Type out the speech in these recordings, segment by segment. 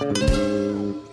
Música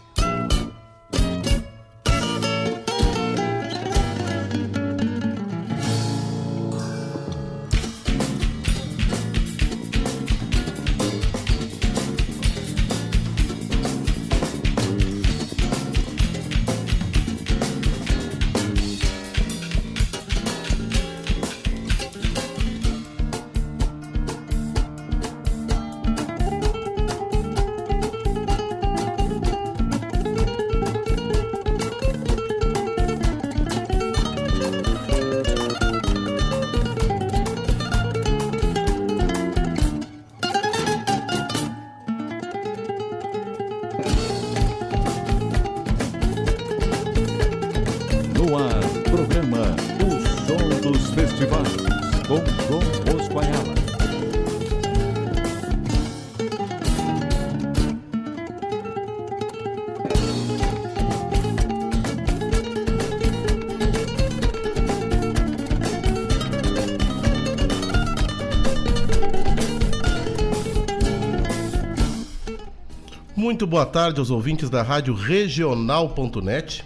Muito boa tarde aos ouvintes da Rádio Regional.net.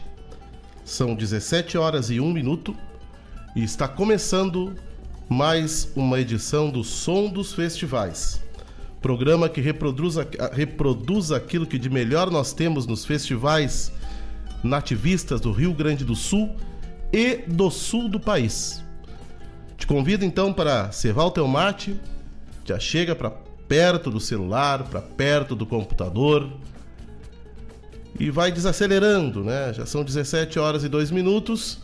São 17 horas e 1 minuto e está começando mais uma edição do Som dos Festivais. Programa que reproduz, reproduz aquilo que de melhor nós temos nos festivais nativistas do Rio Grande do Sul e do sul do país. Te convido então para cevar o teu mate, já chega para perto do celular, para perto do computador. E vai desacelerando, né? Já são 17 horas e 2 minutos.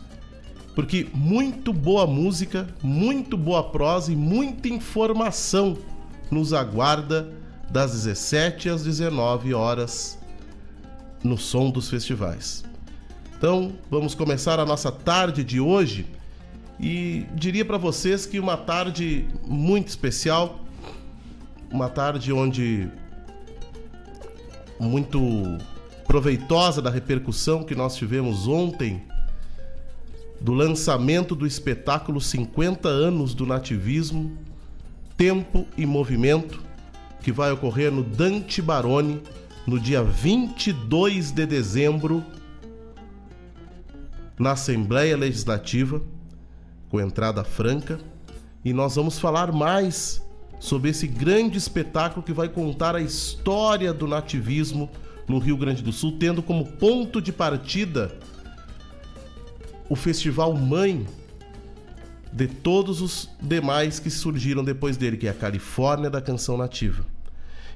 Porque muito boa música, muito boa prosa e muita informação nos aguarda das 17 às 19 horas no som dos festivais. Então, vamos começar a nossa tarde de hoje e diria para vocês que uma tarde muito especial, uma tarde onde muito proveitosa da repercussão que nós tivemos ontem do lançamento do espetáculo 50 anos do nativismo, Tempo e Movimento, que vai ocorrer no Dante Baroni no dia 22 de dezembro na Assembleia Legislativa, com entrada franca, e nós vamos falar mais sobre esse grande espetáculo que vai contar a história do nativismo no Rio Grande do Sul, tendo como ponto de partida o festival mãe de todos os demais que surgiram depois dele, que é a Califórnia da Canção Nativa.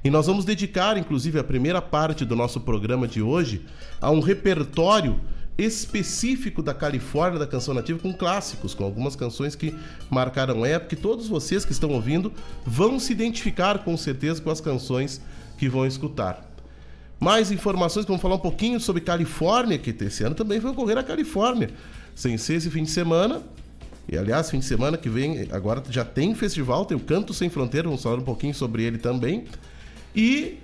E nós vamos dedicar, inclusive, a primeira parte do nosso programa de hoje a um repertório específico da Califórnia da canção nativa com clássicos, com algumas canções que marcaram época e todos vocês que estão ouvindo vão se identificar com certeza com as canções que vão escutar. Mais informações, vamos falar um pouquinho sobre Califórnia, que esse ano também vai ocorrer a Califórnia. Sem ser esse fim de semana, e aliás, fim de semana que vem, agora já tem festival, tem o Canto Sem Fronteira, vamos falar um pouquinho sobre ele também. E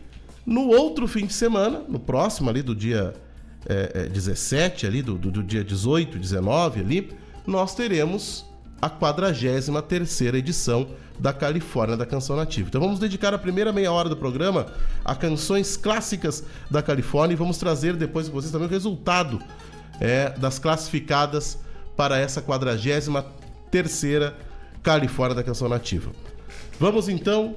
no outro fim de semana, no próximo ali do dia é, é, 17 ali, do, do, do, dia 18, 19 ali, nós teremos a 43 edição da Califórnia da Canção Nativa. Então vamos dedicar a primeira meia hora do programa a canções clássicas da Califórnia e vamos trazer depois para vocês também o resultado é, das classificadas para essa 43 terceira Califórnia da Canção Nativa. Vamos então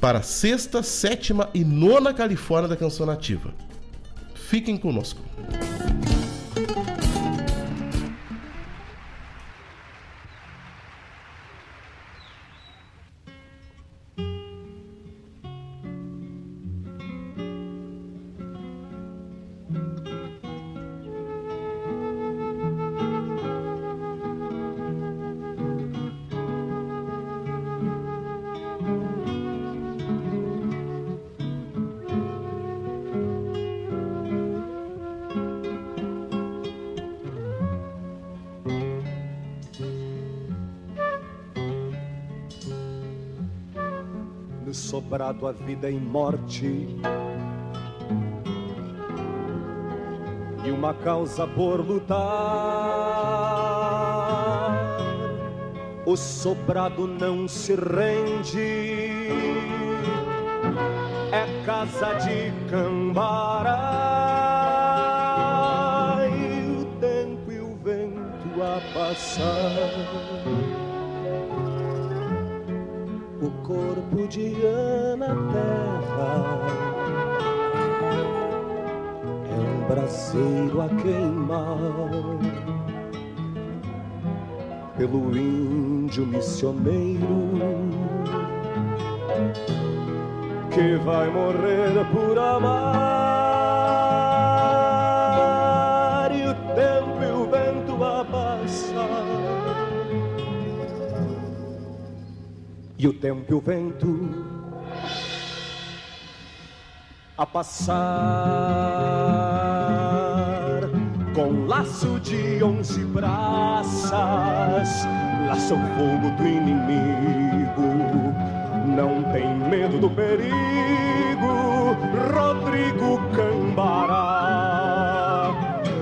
para a sexta, sétima e nona Califórnia da Canção Nativa. Fiquem conosco. Sobrado a vida em morte. E uma causa por lutar. O sobrado não se rende. é casa de cambará o tempo e o vento a passar. O corpo de Ana Terra. É um braseiro a queimar. Pelo índio missioneiro que vai morrer por amar. E o tempo e o vento a passar. E o tempo e o vento a passar com laço de onze braças laça o fogo do inimigo não tem medo do perigo, Rodrigo Cambará.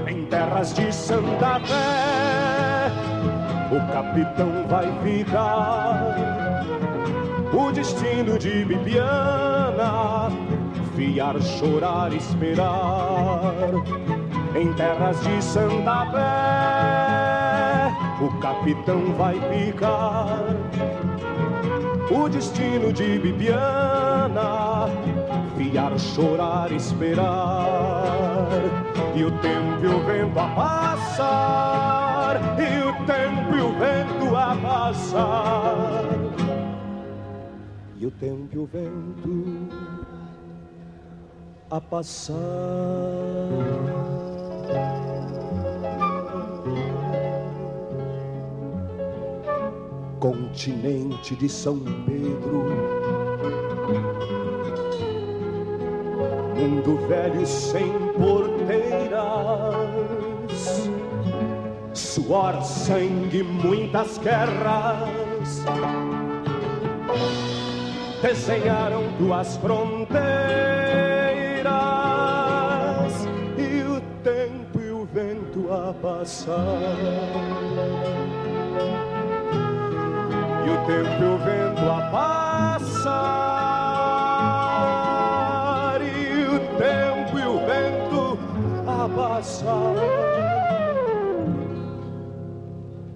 Em terras de Santa Fé, o capitão vai ficar. O destino de Bibiana, fiar, chorar, esperar. Em terras de Santa Fé, o capitão vai ficar o destino de Bibiana, fiar, chorar, esperar, e o tempo e o vento a passar, e o tempo e o vento a passar, e o tempo e o vento a passar. continente de São Pedro. Mundo velho sem porteiras, suor, sangue, muitas guerras desenharam duas fronteiras passar. E o tempo e o vento a passar. E o tempo e o vento a passar.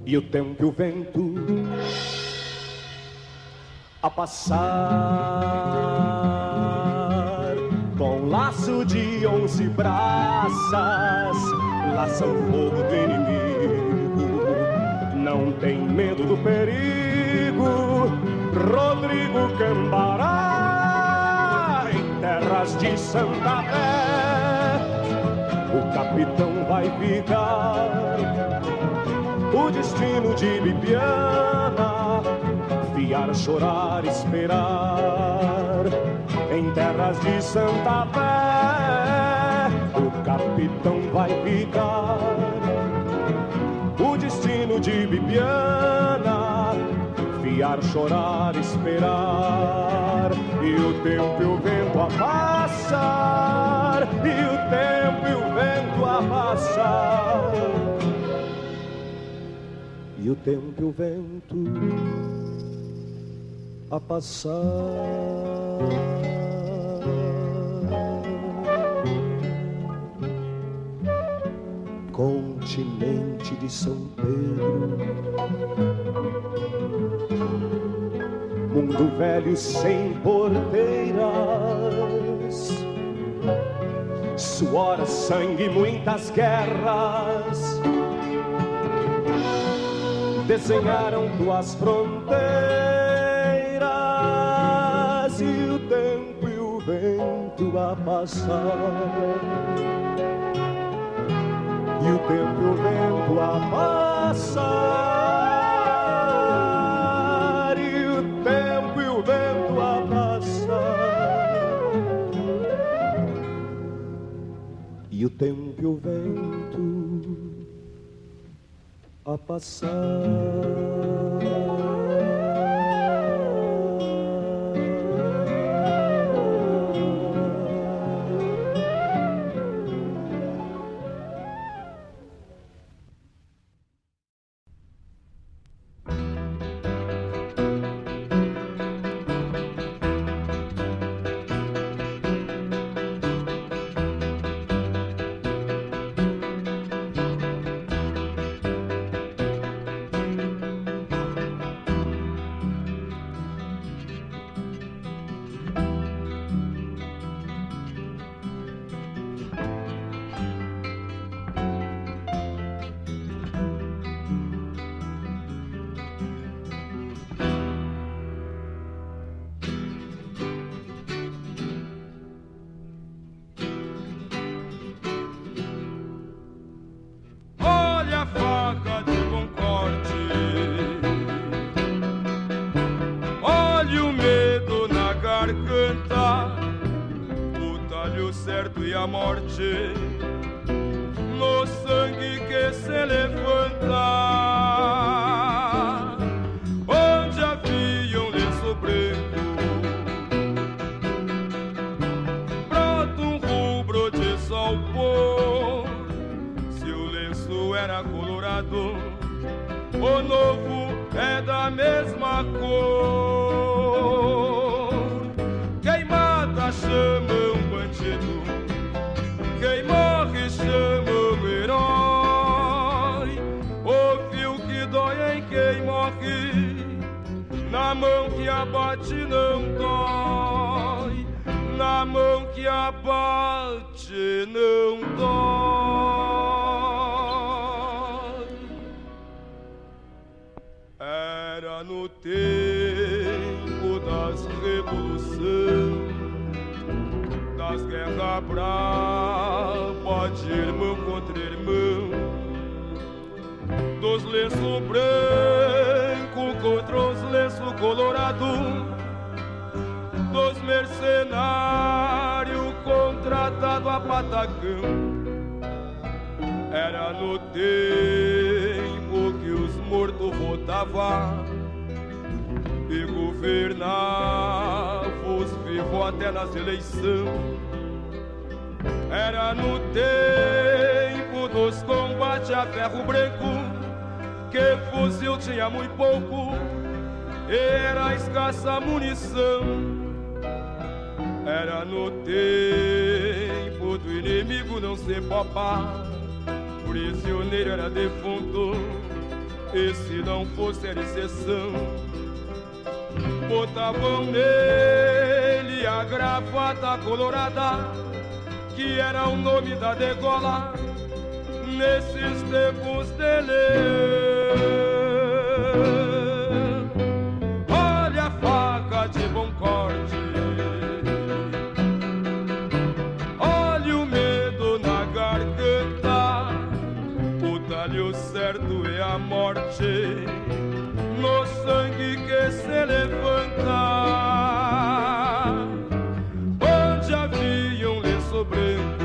E o tempo e o vento a passar. Com laço de onze braças laça o fogo do inimigo não tem medo do perigo Rodrigo Cambará, em terras de Santa Fé, o capitão vai ficar. O destino de Bibiana, fiar, chorar, esperar. Em terras de Santa Fé, capitão vai ficar. O destino de Bibiana Fiar, chorar, esperar. E o tempo e o vento a passar. E o tempo e o vento a passar. E o tempo e o vento a passar continente de São Pedro. Mundo velho sem porteiras, suor, sangue, muitas guerras. Desenharam tuas fronteiras e o tempo e o vento a passar e o tempo o vento a passar e o tempo e o vento a passar e o tempo e o vento a passar brancos contra os lenços colorados, dos mercenários contratados a patacão. Era no tempo que os mortos votavam e governavam os vivos até nas eleições. Era no tempo dos combates a ferro branco que fuzil tinha muito pouco, era escassa munição. Era no tempo do inimigo não ser papá, prisioneiro era defunto, e se não fosse era exceção. Botavam nele a gravata colorada, que era o nome da degola, nesses tempos dele. Que se levanta. Onde havia um lenço branco.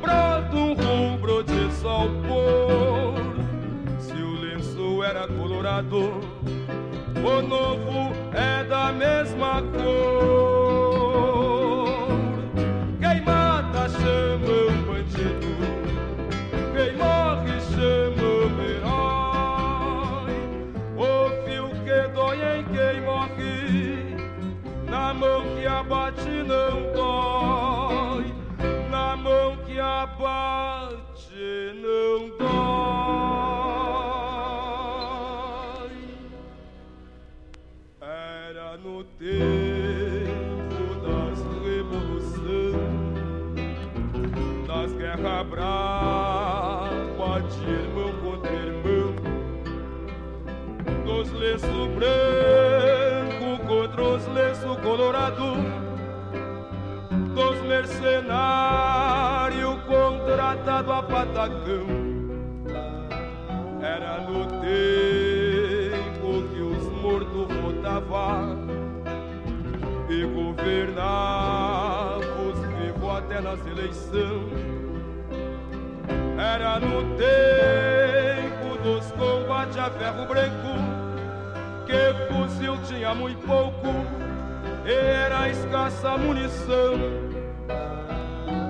Brota um rubro de sol. Se o lenço era colorado, o novo é da mesma cor. Na mão que abate não dói, na mão que abate não dói. Era no tempo das revoluções, das guerras bravas de irmão contra irmão, dos lenços brancos contra os lenços colorados, dos mercenários contratados a patacão. Era no tempo que os mortos votavam e governavam os vivos até nas eleições. Era no tempo dos combates a ferro branco que fuzil tinha muito pouco era escassa munição.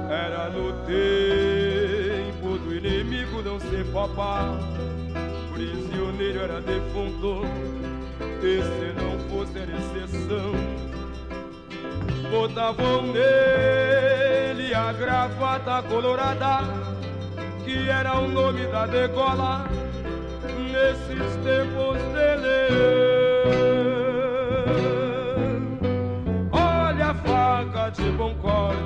Era no tempo do inimigo não ser papá, prisioneiro era defunto, e se não fosse era exceção. Botavam nele a gravata colorada, que era o nome da degola, nesses tempos dele. Olha a faca de bom corte.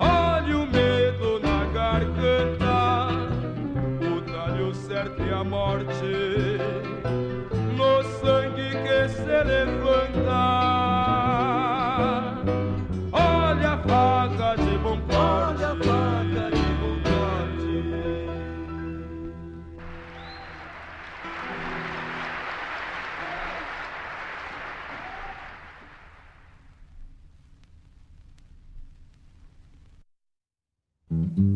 Olha o medo na garganta, o talho certo e a morte, no sangue que se levanta. Mm-hmm.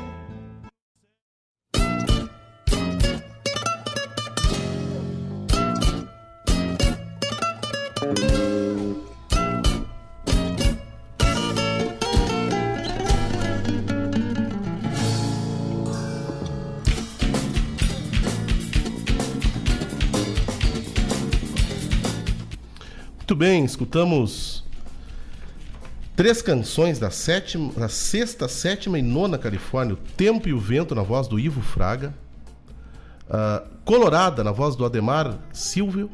Bem, escutamos três canções da, sétima, da sexta, sétima e nona Califórnia: O Tempo e o Vento, na voz do Ivo Fraga. Uh, Colorada, na voz do Ademar Silvio,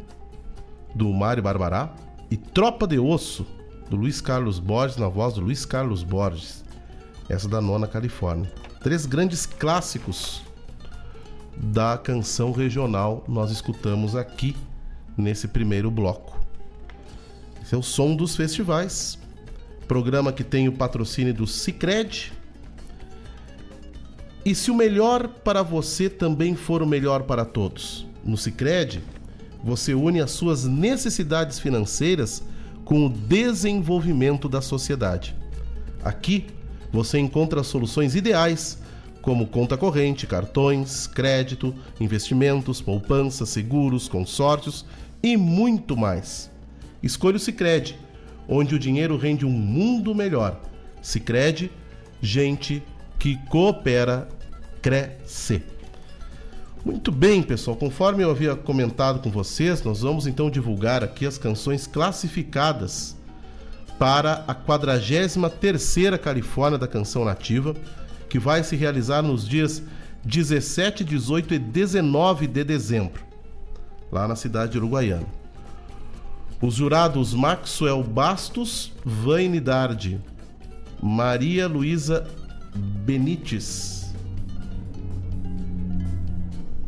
do Mário Barbará. E Tropa de Osso, do Luiz Carlos Borges, na voz do Luiz Carlos Borges. Essa da nona Califórnia. Três grandes clássicos da canção regional nós escutamos aqui nesse primeiro bloco. Esse é o som dos festivais. Programa que tem o patrocínio do Cicred. E se o melhor para você também for o melhor para todos? No Cicred, você une as suas necessidades financeiras com o desenvolvimento da sociedade. Aqui você encontra soluções ideais como conta corrente, cartões, crédito, investimentos, poupança, seguros, consórcios e muito mais. Escolha o Sicredi, onde o dinheiro rende um mundo melhor. Sicredi, gente que coopera cresce. Muito bem, pessoal. Conforme eu havia comentado com vocês, nós vamos então divulgar aqui as canções classificadas para a 43ª Califórnia da Canção Nativa, que vai se realizar nos dias 17, 18 e 19 de dezembro, lá na cidade de Uruguaiana. Os jurados Maxwell Bastos, Vaine Dardi, Maria Luísa Benites,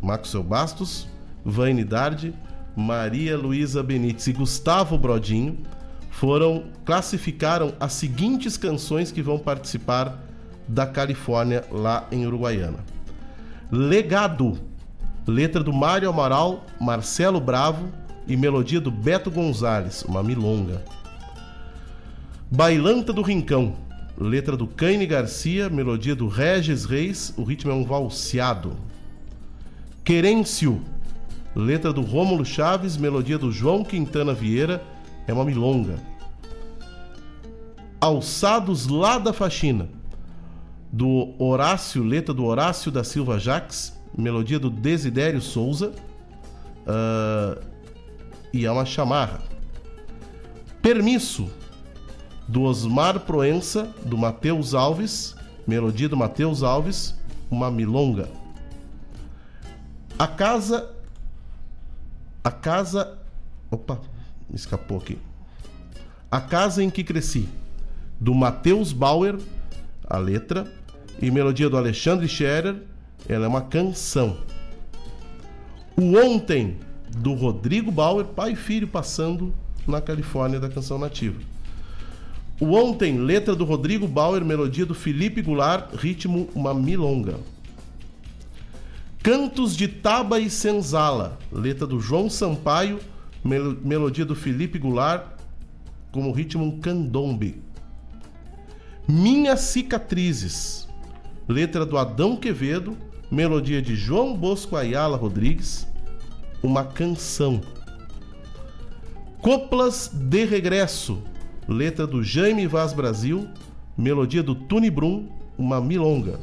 Maxwell Bastos, Vaine Dardi, Maria Luísa Benites e Gustavo Brodinho foram classificaram as seguintes canções que vão participar da Califórnia lá em Uruguaiana. Legado, letra do Mário Amaral, Marcelo Bravo e melodia do Beto Gonzalez, uma milonga. Bailanta do Rincão, letra do Caine Garcia, melodia do Regis Reis, o ritmo é um valseado. Querêncio, letra do Rômulo Chaves, melodia do João Quintana Vieira, é uma milonga. Alçados lá da faxina, do Horácio, letra do Horácio da Silva Jaques, melodia do Desidério Souza, uh, e é uma chamarra. Permisso, do Osmar Proença, do Matheus Alves, melodia do Matheus Alves, uma milonga. A casa. A casa. Opa, me escapou aqui. A casa em que cresci. Do Matheus Bauer, a letra. E melodia do Alexandre Scherer. Ela é uma canção. O Ontem, do Rodrigo Bauer, pai e filho passando na Califórnia da canção nativa. O Ontem, letra do Rodrigo Bauer, melodia do Felipe Goulart, ritmo uma milonga. Cantos de Taba e Senzala, letra do João Sampaio, mel melodia do Felipe Goulart, como ritmo um candombe. Minhas Cicatrizes, letra do Adão Quevedo, melodia de João Bosco Ayala Rodrigues, uma canção. Coplas de Regresso, letra do Jaime Vaz Brasil, melodia do Tuni Brum, uma milonga.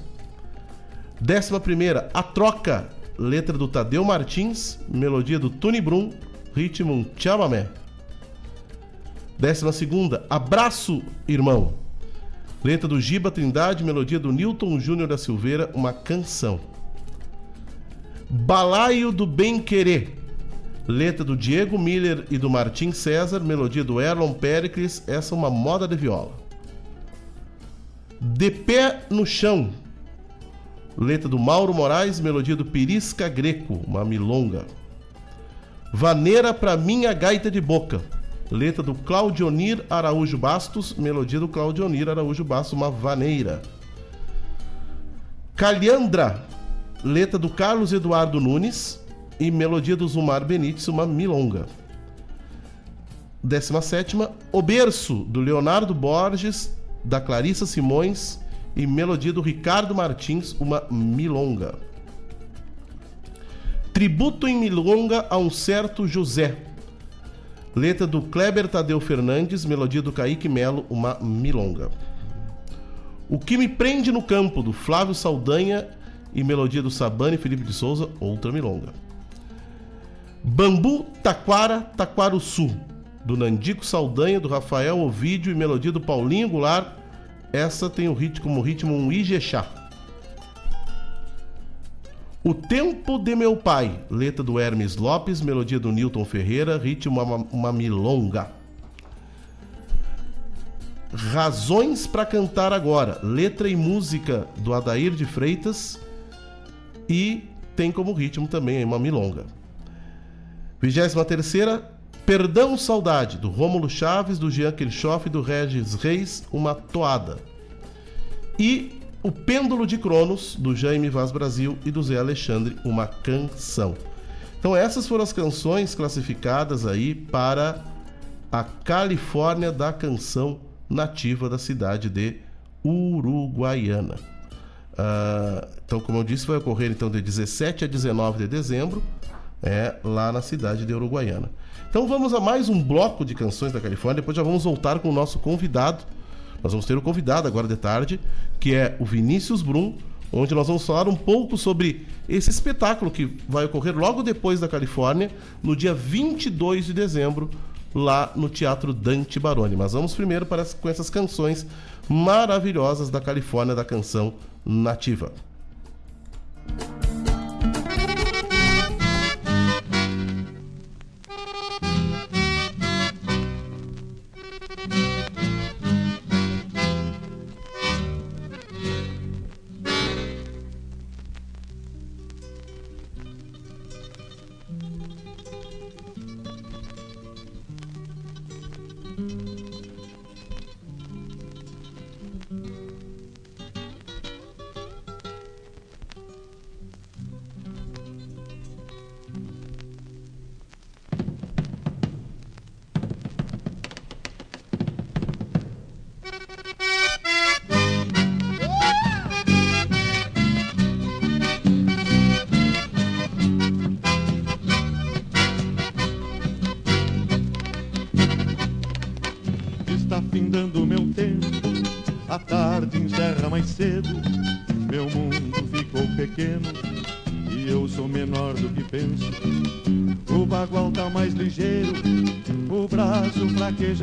Décima primeira, A Troca, letra do Tadeu Martins, melodia do Tony Brum, ritmo um chamamé. Décima segunda, Abraço, Irmão, letra do Giba Trindade, melodia do Newton Júnior da Silveira, uma canção. Balaio do Bem Querer, letra do Diego Miller e do Martim César, melodia do Erlon Pericles, essa é uma moda de viola. De Pé no Chão, Letra do Mauro Moraes, melodia do Pirisca Greco, uma milonga. Vaneira pra minha gaita de boca. Letra do Claudionir Araújo Bastos, melodia do Claudionir Araújo Bastos, uma vaneira. Calhandra, letra do Carlos Eduardo Nunes e melodia do Zumar Benites, uma milonga. 17 O Berço, do Leonardo Borges, da Clarissa Simões e melodia do Ricardo Martins, uma milonga. Tributo em milonga a um certo José. Letra do Kleber Tadeu Fernandes, melodia do Kaique Melo, uma milonga. O que me prende no campo, do Flávio Saldanha e melodia do Sabane Felipe de Souza, outra milonga. Bambu Taquara Taquaruçu, do Nandico Saldanha, do Rafael Ovídio e melodia do Paulinho Goulart. Essa tem o ritmo como ritmo um Ijexá. O Tempo de Meu Pai, letra do Hermes Lopes, melodia do Newton Ferreira, ritmo uma, uma milonga. Razões para Cantar Agora, letra e música do Adair de Freitas e tem como ritmo também uma milonga. 23 Perdão Saudade, do Rômulo Chaves, do Jean Kirchhoff e do Regis Reis, uma toada. E O Pêndulo de Cronos, do Jaime Vaz Brasil e do Zé Alexandre, uma canção. Então essas foram as canções classificadas aí para a Califórnia da canção nativa da cidade de Uruguaiana. Uh, então, como eu disse, vai ocorrer então de 17 a 19 de dezembro, é, lá na cidade de Uruguaiana. Então vamos a mais um bloco de canções da Califórnia, depois já vamos voltar com o nosso convidado. Nós vamos ter o convidado agora de tarde, que é o Vinícius Brum, onde nós vamos falar um pouco sobre esse espetáculo que vai ocorrer logo depois da Califórnia, no dia 22 de dezembro, lá no Teatro Dante Baroni. Mas vamos primeiro para, com essas canções maravilhosas da Califórnia, da canção nativa.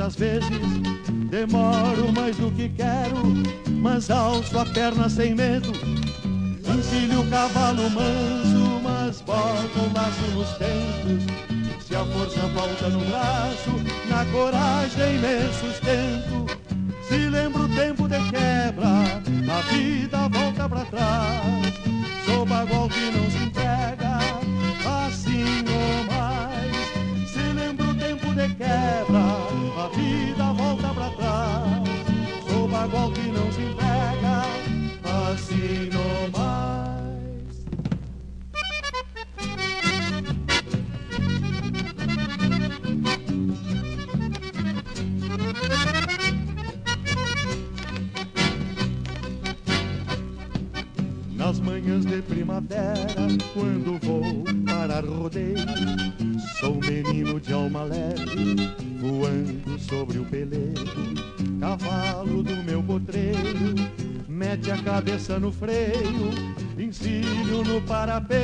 Às vezes demoro mais do que quero, mas alço a perna sem medo. Encilho o cavalo manso, mas boto o laço nos tempos. Se a força falta no braço, na coragem me sustento. Se lembro o tempo de quebra, a vida volta pra trás. Sou bagual que não se entrega, assim ou mais. Se lembro o tempo de quebra, a vida volta pra trás. Sou bagual que não se entrega, assim não mais. No freio, ensino no parapeito,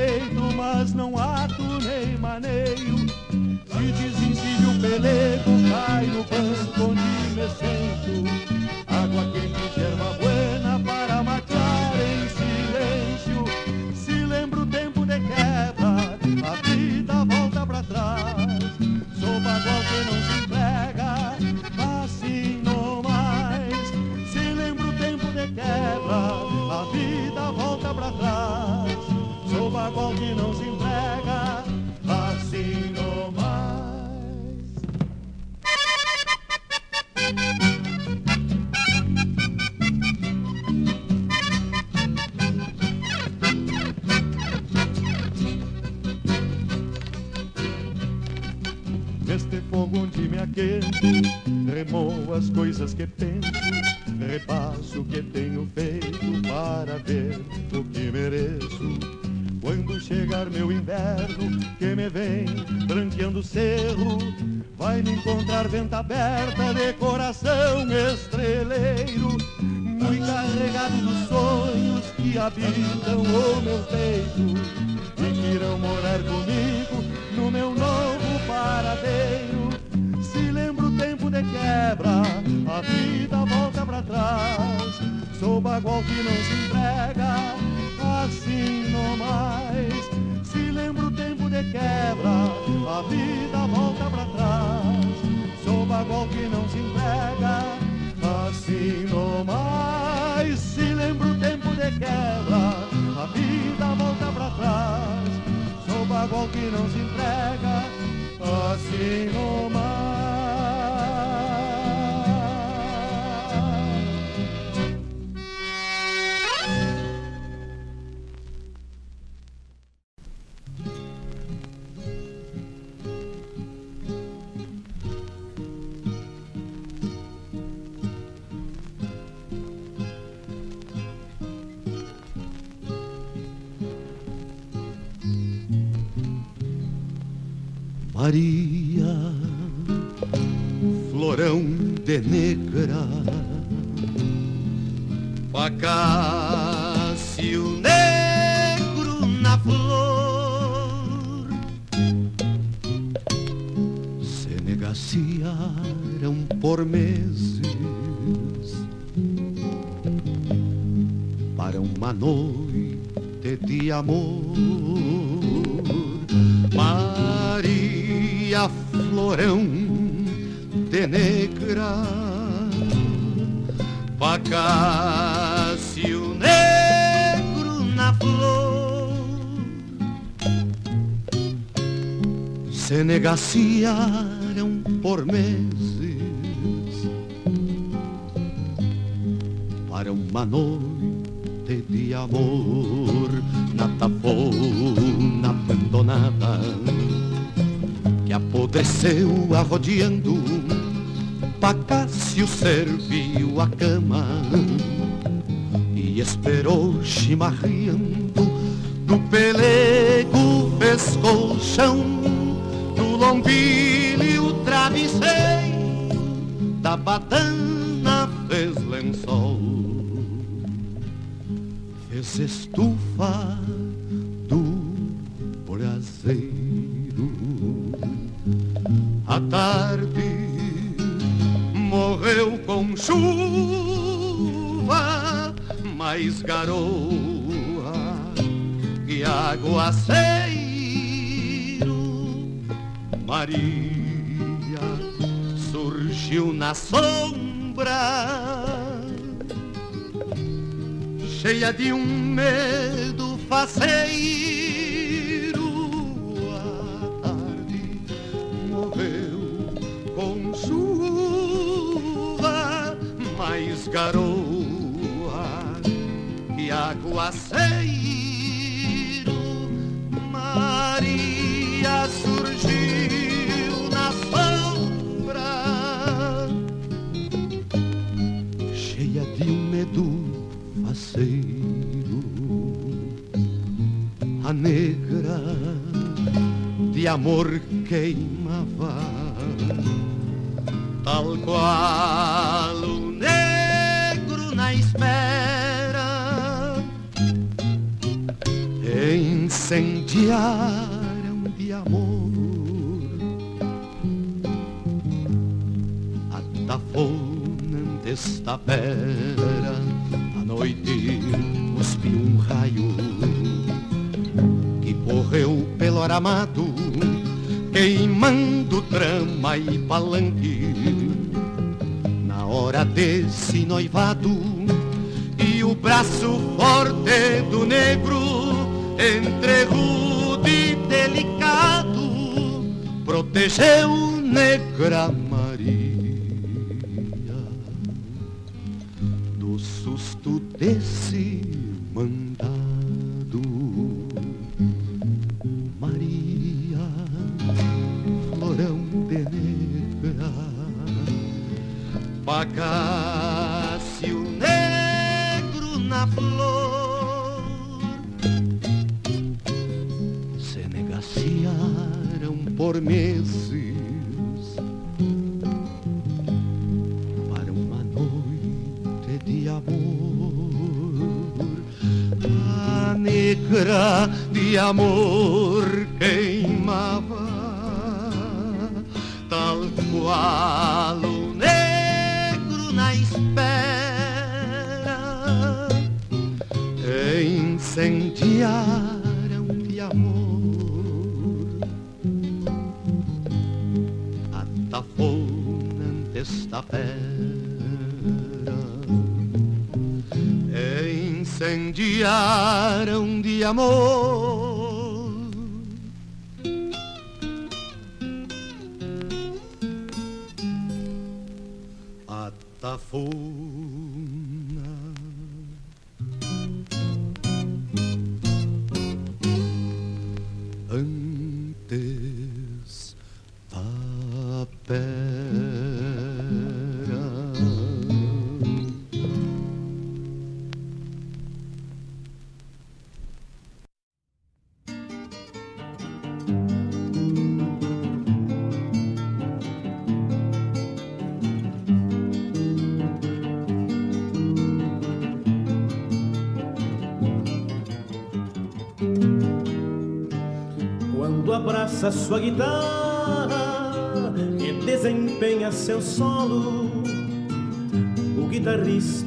venta aberta Maria, florão de negra, facácio negro na flor. Se negaciaram por meses para uma noite de amor Passearam por meses. Para uma noite de amor na tafona abandonada que apodreceu arrodeando Pacácio serviu Pagasse o negro na flor, se negaciaram por meses. para uma noite de amor, a Negra de amor queimava cavalo negro na espera. Incendiaram de amor a tafonante esta fera incendiaram de amor a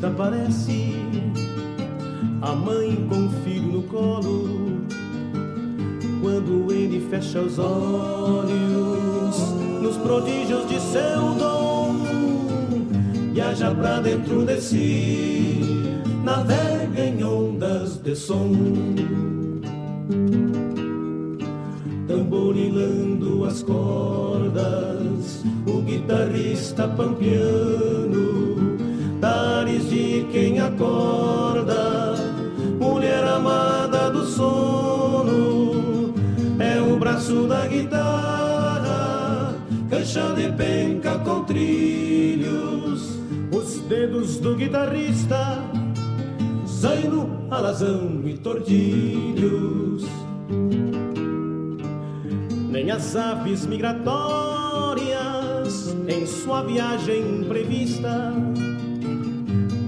guitarrista parece a mãe com o filho no colo. Quando ele fecha os olhos nos prodígios de seu dom, viaja pra dentro de si, navega em ondas de som tamborilando as cordas, o guitarrista pampiano, guitarrista, zaino, alazão e tordilhos nem as aves migratórias em sua viagem imprevista.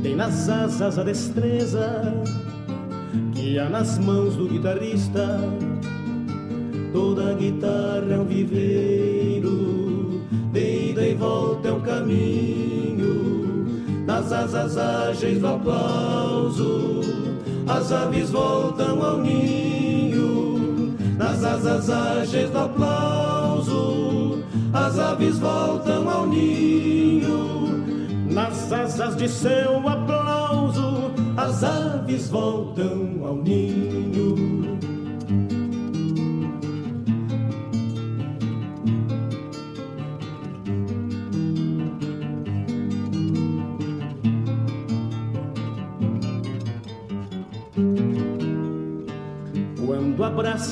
Tem nas asas a destreza que há nas mãos do guitarrista. Toda guitarra é um viveiro, de ida e volta é um caminho. Das asas ágeis do aplauso, as aves voltam ao ninho nas asas ágeis do aplauso, as aves voltam ao ninho. Nas asas de seu aplauso, as aves voltam ao ninho.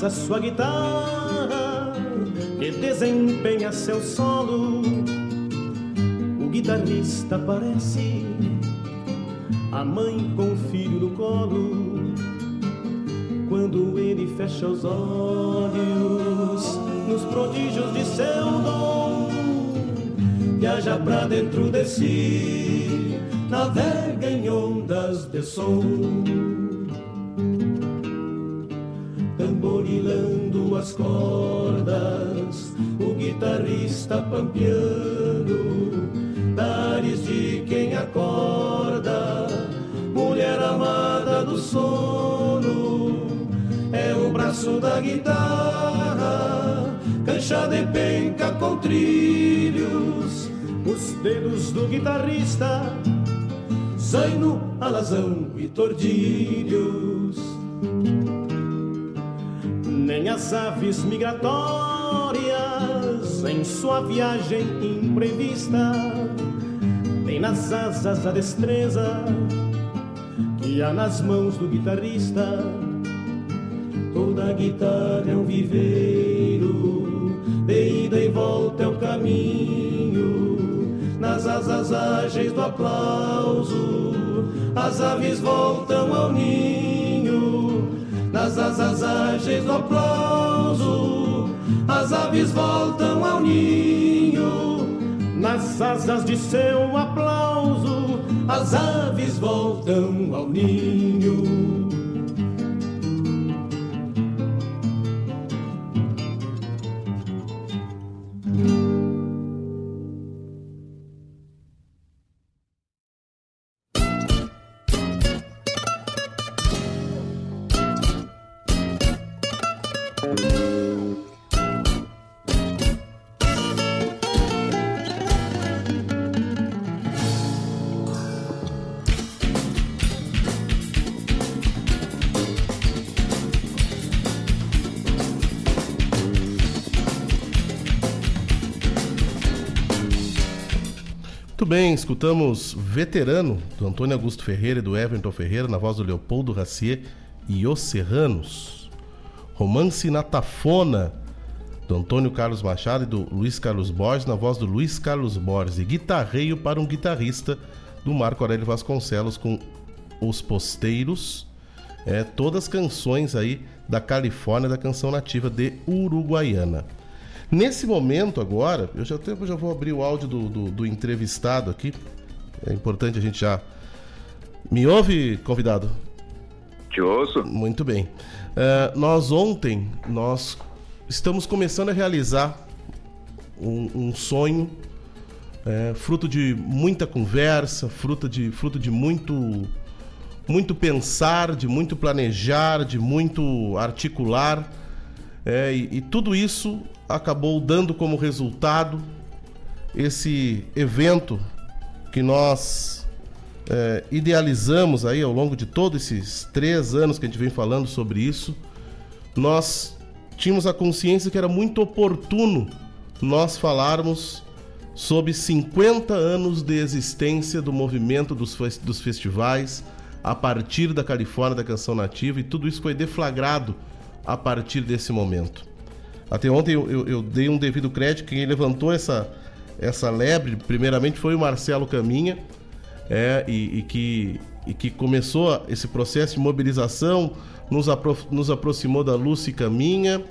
Abraça sua guitarra e desempenha seu solo. O guitarrista parece a mãe com o filho no colo. Quando ele fecha os olhos nos prodígios de seu dom, viaja pra dentro de si, navega em ondas de som. Tamborilando as cordas, o guitarrista pampiano, dares de quem acorda, mulher amada do sono, é o braço da guitarra, cancha de penca com trilhos, os dedos do guitarrista, zaino, alazão e tordilhos nem as aves migratórias em sua viagem imprevista, tem nas asas a destreza que há nas mãos do guitarrista. Toda guitarra é um viveiro, de ida e volta é o caminho, nas asas ágeis do aplauso, as aves voltam ao ninho nas asas ágeis do aplauso, as aves voltam ao ninho. Nas asas de seu aplauso, as aves voltam ao ninho. Escutamos Veterano, do Antônio Augusto Ferreira e do Everton Ferreira, na voz do Leopoldo Racier e Os Serranos. Romance na Tafona, do Antônio Carlos Machado e do Luiz Carlos Borges, na voz do Luiz Carlos Borges. E Guitarreio para um Guitarrista, do Marco Aurélio Vasconcelos, com Os Posteiros. É, todas canções aí da Califórnia, da canção nativa de Uruguaiana. Nesse momento agora, eu já, até, já vou abrir o áudio do, do, do entrevistado aqui. É importante a gente já. Me ouve, convidado? Te ouço. Muito bem. Uh, nós ontem, nós estamos começando a realizar um, um sonho, é, fruto de muita conversa, fruto de, fruto de muito, muito pensar, de muito planejar, de muito articular. É, e, e tudo isso acabou dando como resultado esse evento que nós é, idealizamos aí ao longo de todos esses três anos que a gente vem falando sobre isso. Nós tínhamos a consciência que era muito oportuno nós falarmos sobre 50 anos de existência do movimento dos, dos festivais a partir da Califórnia da Canção Nativa e tudo isso foi deflagrado a partir desse momento. Até ontem eu, eu, eu dei um devido crédito, quem levantou essa, essa lebre, primeiramente, foi o Marcelo Caminha, é, e, e, que, e que começou esse processo de mobilização, nos, apro nos aproximou da Lúcia Caminha,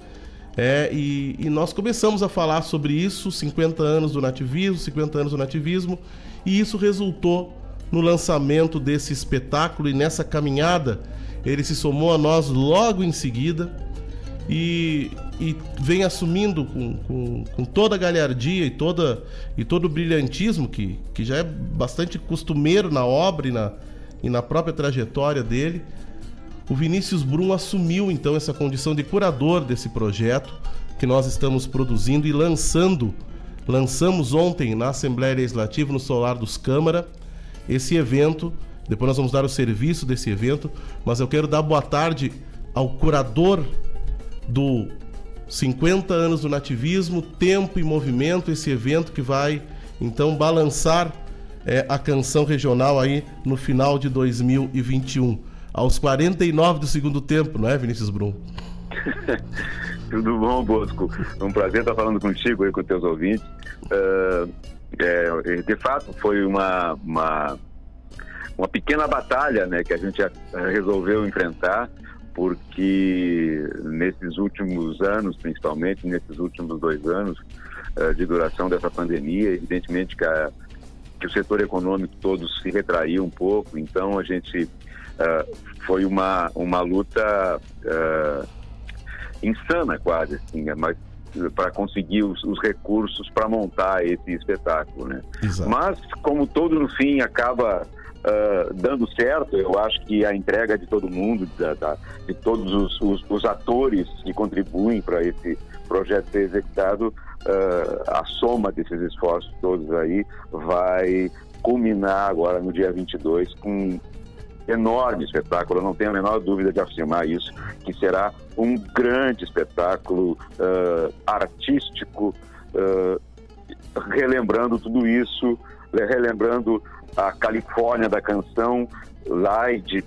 é, e, e, nós começamos a falar sobre isso, 50 anos do nativismo, 50 anos do nativismo, e isso resultou no lançamento desse espetáculo e nessa caminhada ele se somou a nós logo em seguida e, e vem assumindo com, com, com, toda a galhardia e, toda, e todo o brilhantismo que, que já é bastante costumeiro na obra e na, e na própria trajetória dele. O Vinícius Brum assumiu então essa condição de curador desse projeto que nós estamos produzindo e lançando. Lançamos ontem na Assembleia Legislativa, no Solar dos Câmara, esse evento. Depois nós vamos dar o serviço desse evento, mas eu quero dar boa tarde ao curador do 50 anos do nativismo, Tempo e Movimento, esse evento que vai então balançar é, a canção regional aí no final de 2021, aos 49 do segundo tempo, não é, Vinícius Brum? Tudo bom, Bosco? Um prazer estar falando contigo e com teus ouvintes. Uh, é, de fato, foi uma, uma, uma pequena batalha né, que a gente resolveu enfrentar porque nesses últimos anos, principalmente nesses últimos dois anos uh, de duração dessa pandemia, evidentemente que, a, que, o setor econômico todo se retraiu um pouco, então a gente uh, foi uma, uma luta uh, insana quase, assim, né, mas para conseguir os, os recursos para montar esse espetáculo, né? Mas como todo no fim acaba uh, dando certo. Eu acho que a entrega de todo mundo, da, da, de todos os, os, os, atores que contribuem para esse projeto ser executado, uh, a soma desses esforços todos aí vai culminar agora no dia 22 com enorme espetáculo, eu não tenho a menor dúvida de afirmar isso, que será um grande espetáculo uh, artístico, uh, relembrando tudo isso, relembrando a Califórnia da canção, de,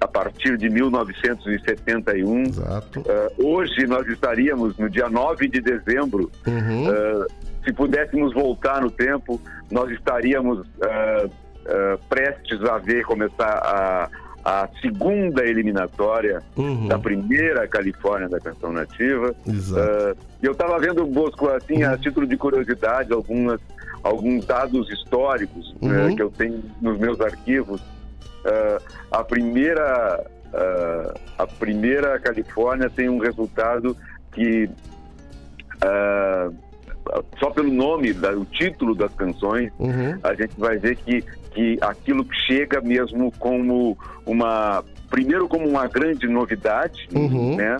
a partir de 1971. Exato. Uh, hoje nós estaríamos no dia 9 de dezembro. Uhum. Uh, se pudéssemos voltar no tempo, nós estaríamos uh, prestes a ver começar a, a segunda eliminatória uhum. da primeira Califórnia da canção nativa. Exato. eu estava vendo, Bosco, assim, uhum. a título de curiosidade, algumas alguns dados históricos né, uhum. né, que eu tenho nos meus arquivos. Uh, a primeira uh, a primeira Califórnia tem um resultado que uh, só pelo nome, o título das canções, uhum. a gente vai ver que, que aquilo chega mesmo como uma primeiro como uma grande novidade, uhum. né?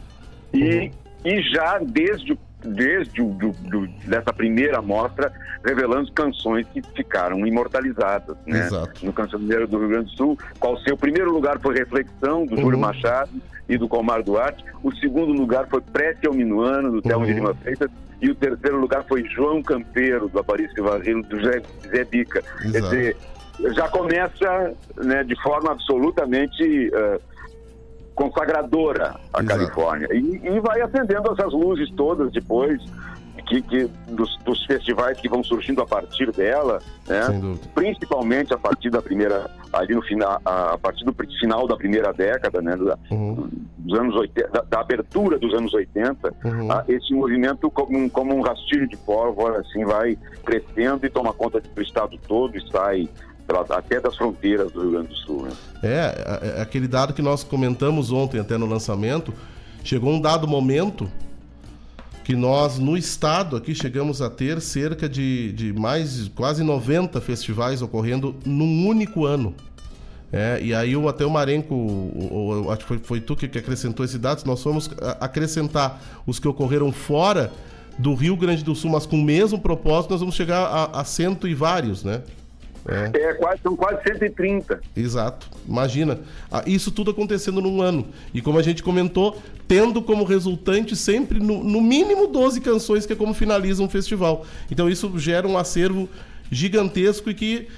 E, uhum. e já desde desde o, do, do, dessa primeira mostra, revelando canções que ficaram imortalizadas, né? Exato. No Cancioneiro do Rio Grande do Sul, qual seu primeiro lugar foi Reflexão, do Júlio Uhum. Machado e do Comar Duarte, o segundo lugar foi Prece ao Minuano, do Thelmo Uhum. de Lima Freitas, e o terceiro lugar foi João Campeiro, do Aparício Varrilo, do Zé, Zé Bica. Quer Exato. dizer, já começa né, de forma absolutamente eh, consagradora a Exato. Califórnia. E, e vai acendendo essas luzes todas depois que, que- dos, dos festivais que vão surgindo a partir dela, né? Principalmente a partir da primeira, ali no final, a a partir do final da primeira década, né? da- Uhum. dos anos 80, da, da abertura dos anos 80, Uhum. ah, esse movimento como, um- como um rastilho de pólvora assim vai crescendo e toma conta do estado todo e sai até das fronteiras do Rio Grande do Sul. Né? É, é, é aquele dado que nós comentamos ontem até no lançamento, chegou um dado momento que nós no estado aqui chegamos a ter cerca de, de mais quase 90 festivais ocorrendo num único ano. É, e aí o, até o Marenco, acho que foi, foi tu que, que acrescentou esse dado, nós fomos acrescentar os que ocorreram fora do Rio Grande do Sul, mas com o mesmo propósito, nós vamos chegar a, a cento e vários, né? É. É, quase, são quase 130. Exato. Imagina. Ah, Isso tudo acontecendo num ano. E como a gente comentou, tendo como resultante sempre, no, no mínimo, 12 canções, que é como finaliza um festival. Então isso gera um acervo gigantesco e que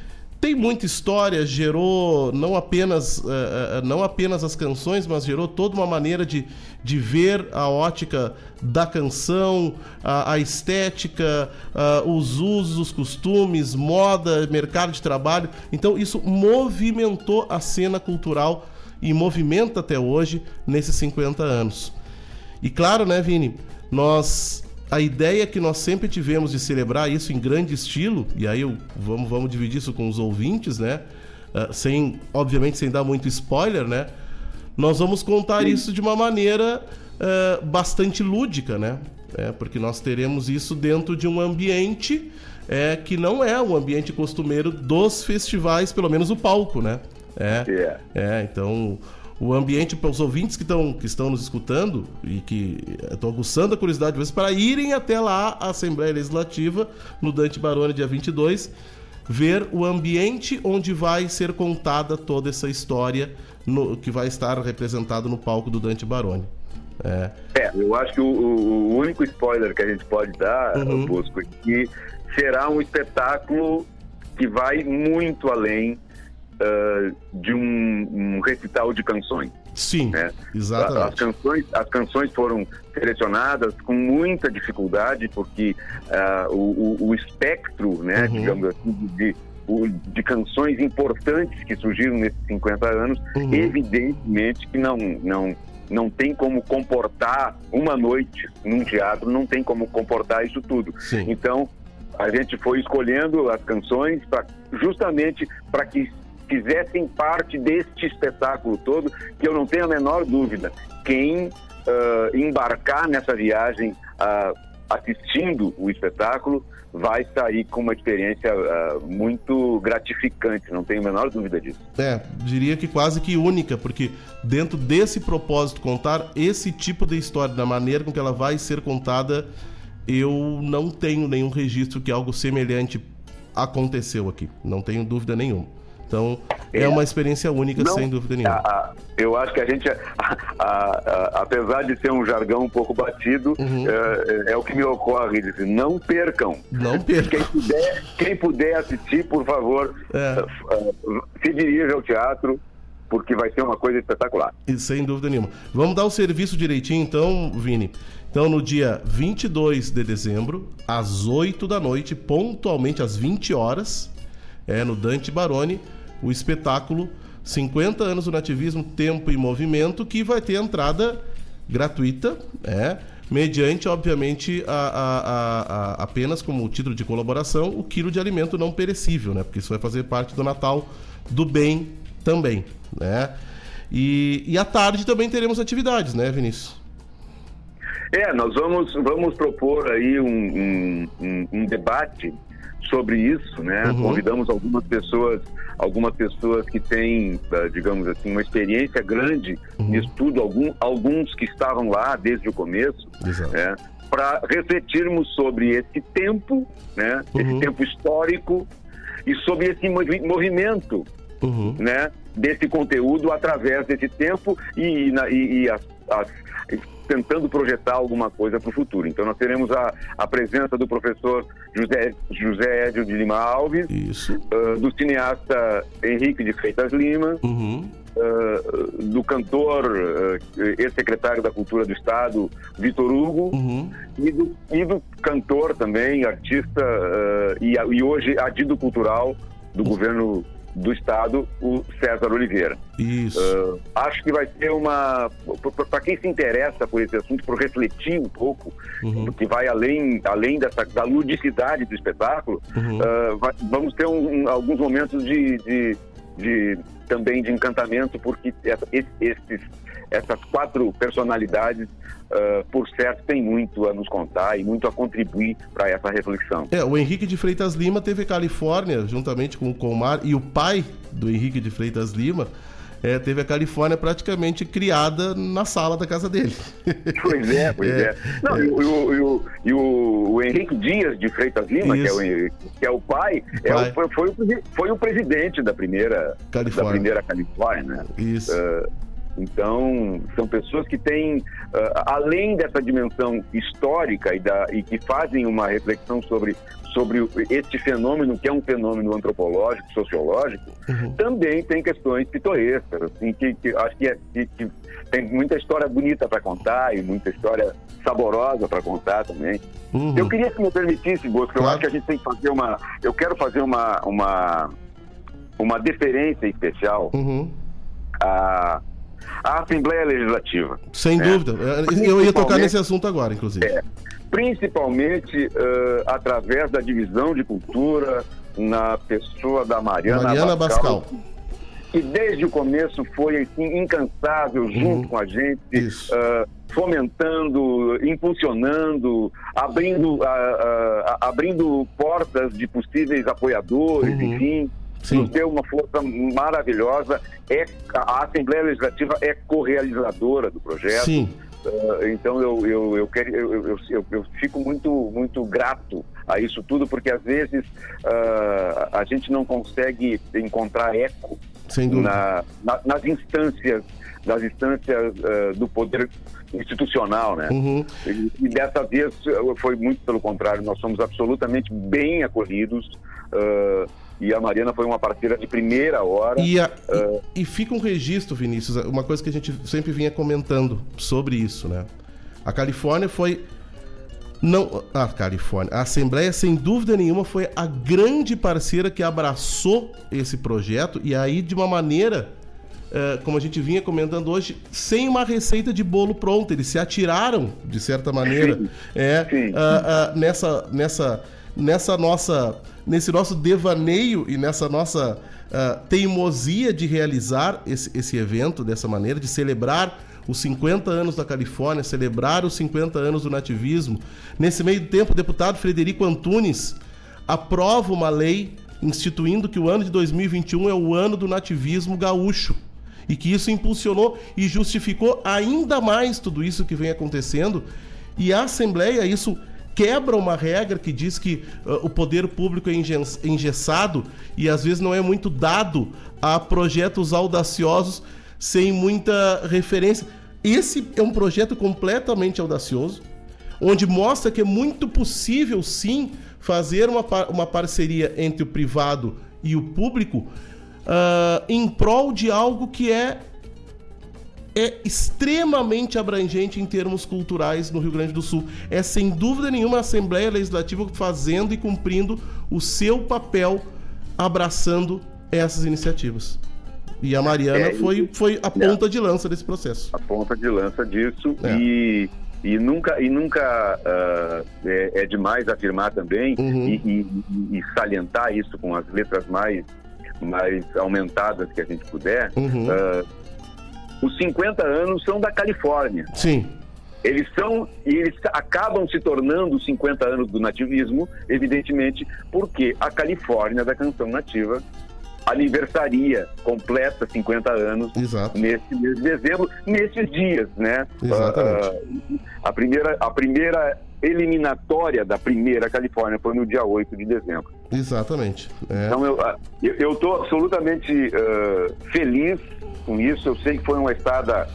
tem muita história, gerou não apenas, eh, não apenas as canções, mas gerou toda uma maneira de, de ver a ótica da canção, a, a estética, ah, os usos, os costumes, moda, mercado de trabalho. Então isso movimentou a cena cultural e movimenta até hoje nesses 50 anos. E claro, né, Vini, nós a ideia que nós sempre tivemos de celebrar isso em grande estilo, e aí eu, vamos, vamos dividir isso com os ouvintes, né? Ah, sem, obviamente, sem dar muito spoiler, né? Nós vamos contar isso de uma maneira ah, bastante lúdica, né? É, porque nós teremos isso dentro de um ambiente é, que não é o ambiente costumeiro dos festivais, pelo menos o palco, né? É, É. é, então o ambiente para os ouvintes que estão que estão nos escutando e que estão aguçando a curiosidade de vocês para irem até lá a Assembleia Legislativa no Dante Baroni dia 22, ver o ambiente onde vai ser contada toda essa história no- que vai estar representado no palco do Dante Baroni. É, É, eu acho que o, o- único spoiler que a gente pode dar, Uhum. Bosco, é que será um espetáculo que vai muito além ah, de um, um recital de canções. sim, né? As exatamente. canções, as canções foram selecionadas com muita dificuldade, porque ah, o, o- o espectro, né, Uhum. digamos assim, de, de canções importantes que surgiram nesses 50 anos, Uhum. evidentemente que não, não, não tem como comportar uma noite num teatro, não tem como comportar isso tudo. Sim. Então, a gente foi escolhendo as canções pra, justamente para que fizessem parte deste espetáculo todo, que eu não tenho a menor dúvida. Quem ah, embarcar nessa viagem ah, assistindo o espetáculo vai sair com uma experiência ah, muito gratificante, não tenho a menor dúvida disso. É, diria que quase que única, porque dentro desse propósito, contar esse tipo de história, da maneira com que ela vai ser contada, eu não tenho nenhum registro que algo semelhante aconteceu aqui. Não tenho dúvida nenhuma. Então, é, É. uma experiência única, Não, sem dúvida nenhuma. a- a- eu acho que a gente, a- apesar de ser um jargão um pouco batido, Uhum. é, é o que me ocorre. diz, Não percam. Não perca. Quem puder, quem puder assistir, por favor, É. eh, se dirija ao teatro, porque vai ser uma coisa espetacular. E Sem dúvida nenhuma. Vamos dar o serviço direitinho, então, Vini. Então, no dia 22 de dezembro, às 8 da noite, pontualmente às 20 horas, é no Dante Baroni, o espetáculo 50 anos do nativismo, tempo e movimento, que vai ter entrada gratuita, é, mediante, obviamente, a, a- a- apenas como título de colaboração, o quilo de alimento não perecível, né? Porque isso vai fazer parte do Natal do bem também, né? E, e à tarde também teremos atividades, né, Vinícius? É, nós vamos, vamos propor aí um, um- um- um debate sobre isso, né? Uhum. Convidamos algumas pessoas, algumas pessoas que têm, eh, digamos assim, uma experiência grande Uhum. nisso tudo, algum, alguns que estavam lá desde o começo, né? para refletirmos sobre esse tempo, né? Uhum. Esse tempo histórico e sobre esse movi- movimento, Uhum. né? Desse conteúdo através desse tempo e, e- e as- as- tentando projetar alguma coisa para o futuro. Então nós teremos a, a presença do professor José, José Edio de Lima Alves, ah, do cineasta Henrique de Freitas Lima, Uhum. ah, do cantor, ah, ex-secretário da Cultura do Estado, Vitor Hugo, Uhum. e, do, e do cantor também, artista e, e hoje adido cultural do governo do Estado, o César Oliveira. Isso. Ah, acho que vai ser uma. Para quem se interessa por esse assunto, por refletir um pouco, Uhum. porque vai além, além dessa, da ludicidade do espetáculo, Uhum. ah, vai- vamos ter um- um- alguns momentos de, de- de- também de encantamento, porque essa- esses, essas quatro personalidades, ah, por certo, têm muito a nos contar e muito a contribuir para essa reflexão. É, o Henrique de Freitas Lima teve Califórnia, juntamente com o Comar, e o pai do Henrique de Freitas Lima é, teve a Califórnia praticamente criada na sala da casa dele. Pois é, pois É, é. Não, E, o, e o- e o- e o- Henrique Dias de Freitas Lima, que é, o, que é o pai, é Pai. o- foi, foi o, presidente da primeira Califórnia. da primeira Califórnia. né? Isso. Ah, então, são pessoas que têm, ah, além dessa dimensão histórica e, da, e que fazem uma reflexão sobre, sobre este fenômeno, que é um fenômeno antropológico, sociológico, Uhum. também tem questões pitorescas, assim, que, que acho que, é- que- que tem muita história bonita para contar e muita história saborosa para contar também. Uhum. Eu queria que me permitisse, Bosco, eu Claro. acho que a gente tem que fazer uma. Eu quero fazer uma, uma, uma deferência especial Uhum. à, à Assembleia Legislativa. Sem É. dúvida. Eu ia tocar nesse assunto agora, inclusive. É. Principalmente eh, através da divisão de cultura na pessoa da Mariana, Mariana Bascal. que desde o começo foi assim, incansável junto com a gente, Uhum. Ah, fomentando, impulsionando, abrindo, ah, ah, abrindo portas de possíveis apoiadores, Uhum. enfim. Sim. Nos deu uma força maravilhosa. É, a Assembleia Legislativa é correalizadora do projeto. Sim. Ah, então eu, eu, eu, quero, eu, eu, eu, fico muito, muito grato a isso tudo, porque às vezes ah, a gente não consegue encontrar eco na, na- nas instâncias, nas instâncias ah, do poder institucional, né? Uhum. E, e dessa vez foi muito pelo contrário, nós somos absolutamente bem acolhidos ah, e a Mariana foi uma parceira de primeira hora. E, a- e- e fica um registro, Vinícius, uma coisa que a gente sempre vinha comentando sobre isso, né? A Califórnia foi. Não, a Califórnia. A Assembleia, sem dúvida nenhuma, foi a grande parceira que abraçou esse projeto e aí de uma maneira, eh, como a gente vinha comentando hoje, sem uma receita de bolo pronta. Eles se atiraram, de certa maneira, é, Sim. ah, ah, nessa, nessa, nessa nossa, nesse nosso devaneio e nessa nossa ah, teimosia de realizar esse, esse evento dessa maneira, de celebrar os 50 anos da Califórnia, celebrar os 50 anos do nativismo. Nesse meio tempo, o deputado Frederico Antunes aprova uma lei instituindo que o ano de 2021 é o ano do nativismo gaúcho e que isso impulsionou e justificou ainda mais tudo isso que vem acontecendo. E a Assembleia, isso quebra uma regra que diz que ah, o poder público é engessado e às vezes não é muito dado a projetos audaciosos sem muita referência. Esse é um projeto completamente audacioso, onde mostra que é muito possível sim fazer uma, par- uma parceria entre o privado e o público ah, em prol de algo que é é extremamente abrangente em termos culturais no Rio Grande do Sul. É sem dúvida nenhuma a Assembleia Legislativa fazendo e cumprindo o seu papel abraçando essas iniciativas. E a Mariana É, foi, foi a ponta de lança desse processo. a ponta de lança disso É. e, e nunca e nunca ah, é, é demais afirmar também Uhum. e, e- e salientar isso com as letras mais mais aumentadas que a gente puder Uhum. ah, os 50 anos são da Califórnia Sim. eles são e eles acabam se tornando os 50 anos do nativismo evidentemente porque a Califórnia da canção nativa aniversaria completa 50 anos Exato. nesse mês de dezembro, nesses dias, né? Exatamente. Ah, a, primeira, a primeira eliminatória da primeira Califórnia foi no dia 8 de dezembro. Exatamente. É. Então eu ah, eu estou absolutamente uh, feliz com isso. Eu sei que foi uma estrada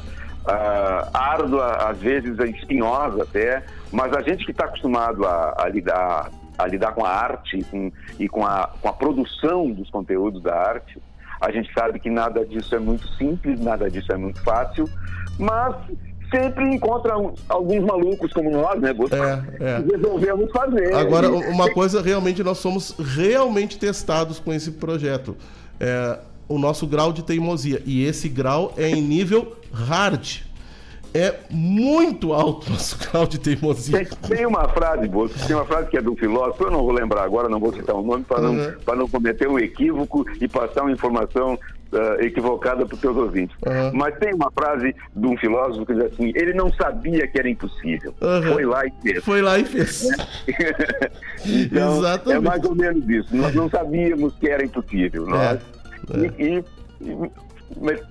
uh, árdua, às vezes espinhosa até, mas a gente que está acostumado a, a, lidar a lidar com a arte com, e com a, com a produção dos conteúdos da arte, a gente sabe que nada disso é muito simples, nada disso é muito fácil, mas sempre encontra alguns malucos como nós, né, Gusto? É, é. Resolvemos fazer. Agora, uma coisa, realmente, nós somos realmente testados com esse projeto. É, o nosso grau de teimosia. E esse grau é em nível hard. É muito alto o nosso grau de teimosia. Tem, tem uma frase, Bosco, tem uma frase que é do filósofo, eu não vou lembrar agora, não vou citar o nome para não, uhum. não cometer um equívoco e passar uma informação uh, equivocada para os seus ouvintes. Uhum. Mas tem uma frase de um filósofo que diz assim: ele não sabia que era impossível. Uhum. Foi lá e fez. Foi lá e fez. então, Exatamente. É mais ou menos isso. Nós não sabíamos que era impossível. Nós, é. É. E, e,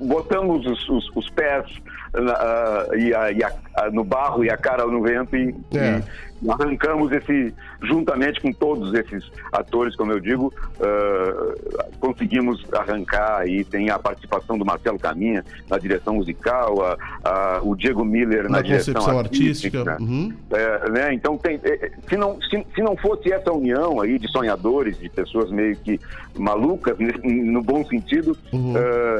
botamos os, os, os pés uh, e, a, e a, no barro e a cara no vento e, é. Arrancamos esse, juntamente com todos esses atores, como eu digo, uh, conseguimos arrancar e tem a participação do Marcelo Caminha na direção musical, a, a, o Diego Miller na, na direção artística. artística. Uhum. É, né? Então, tem, é, se, não, se, se não fosse essa união aí de sonhadores, de pessoas meio que malucas, no bom sentido, uhum. uh,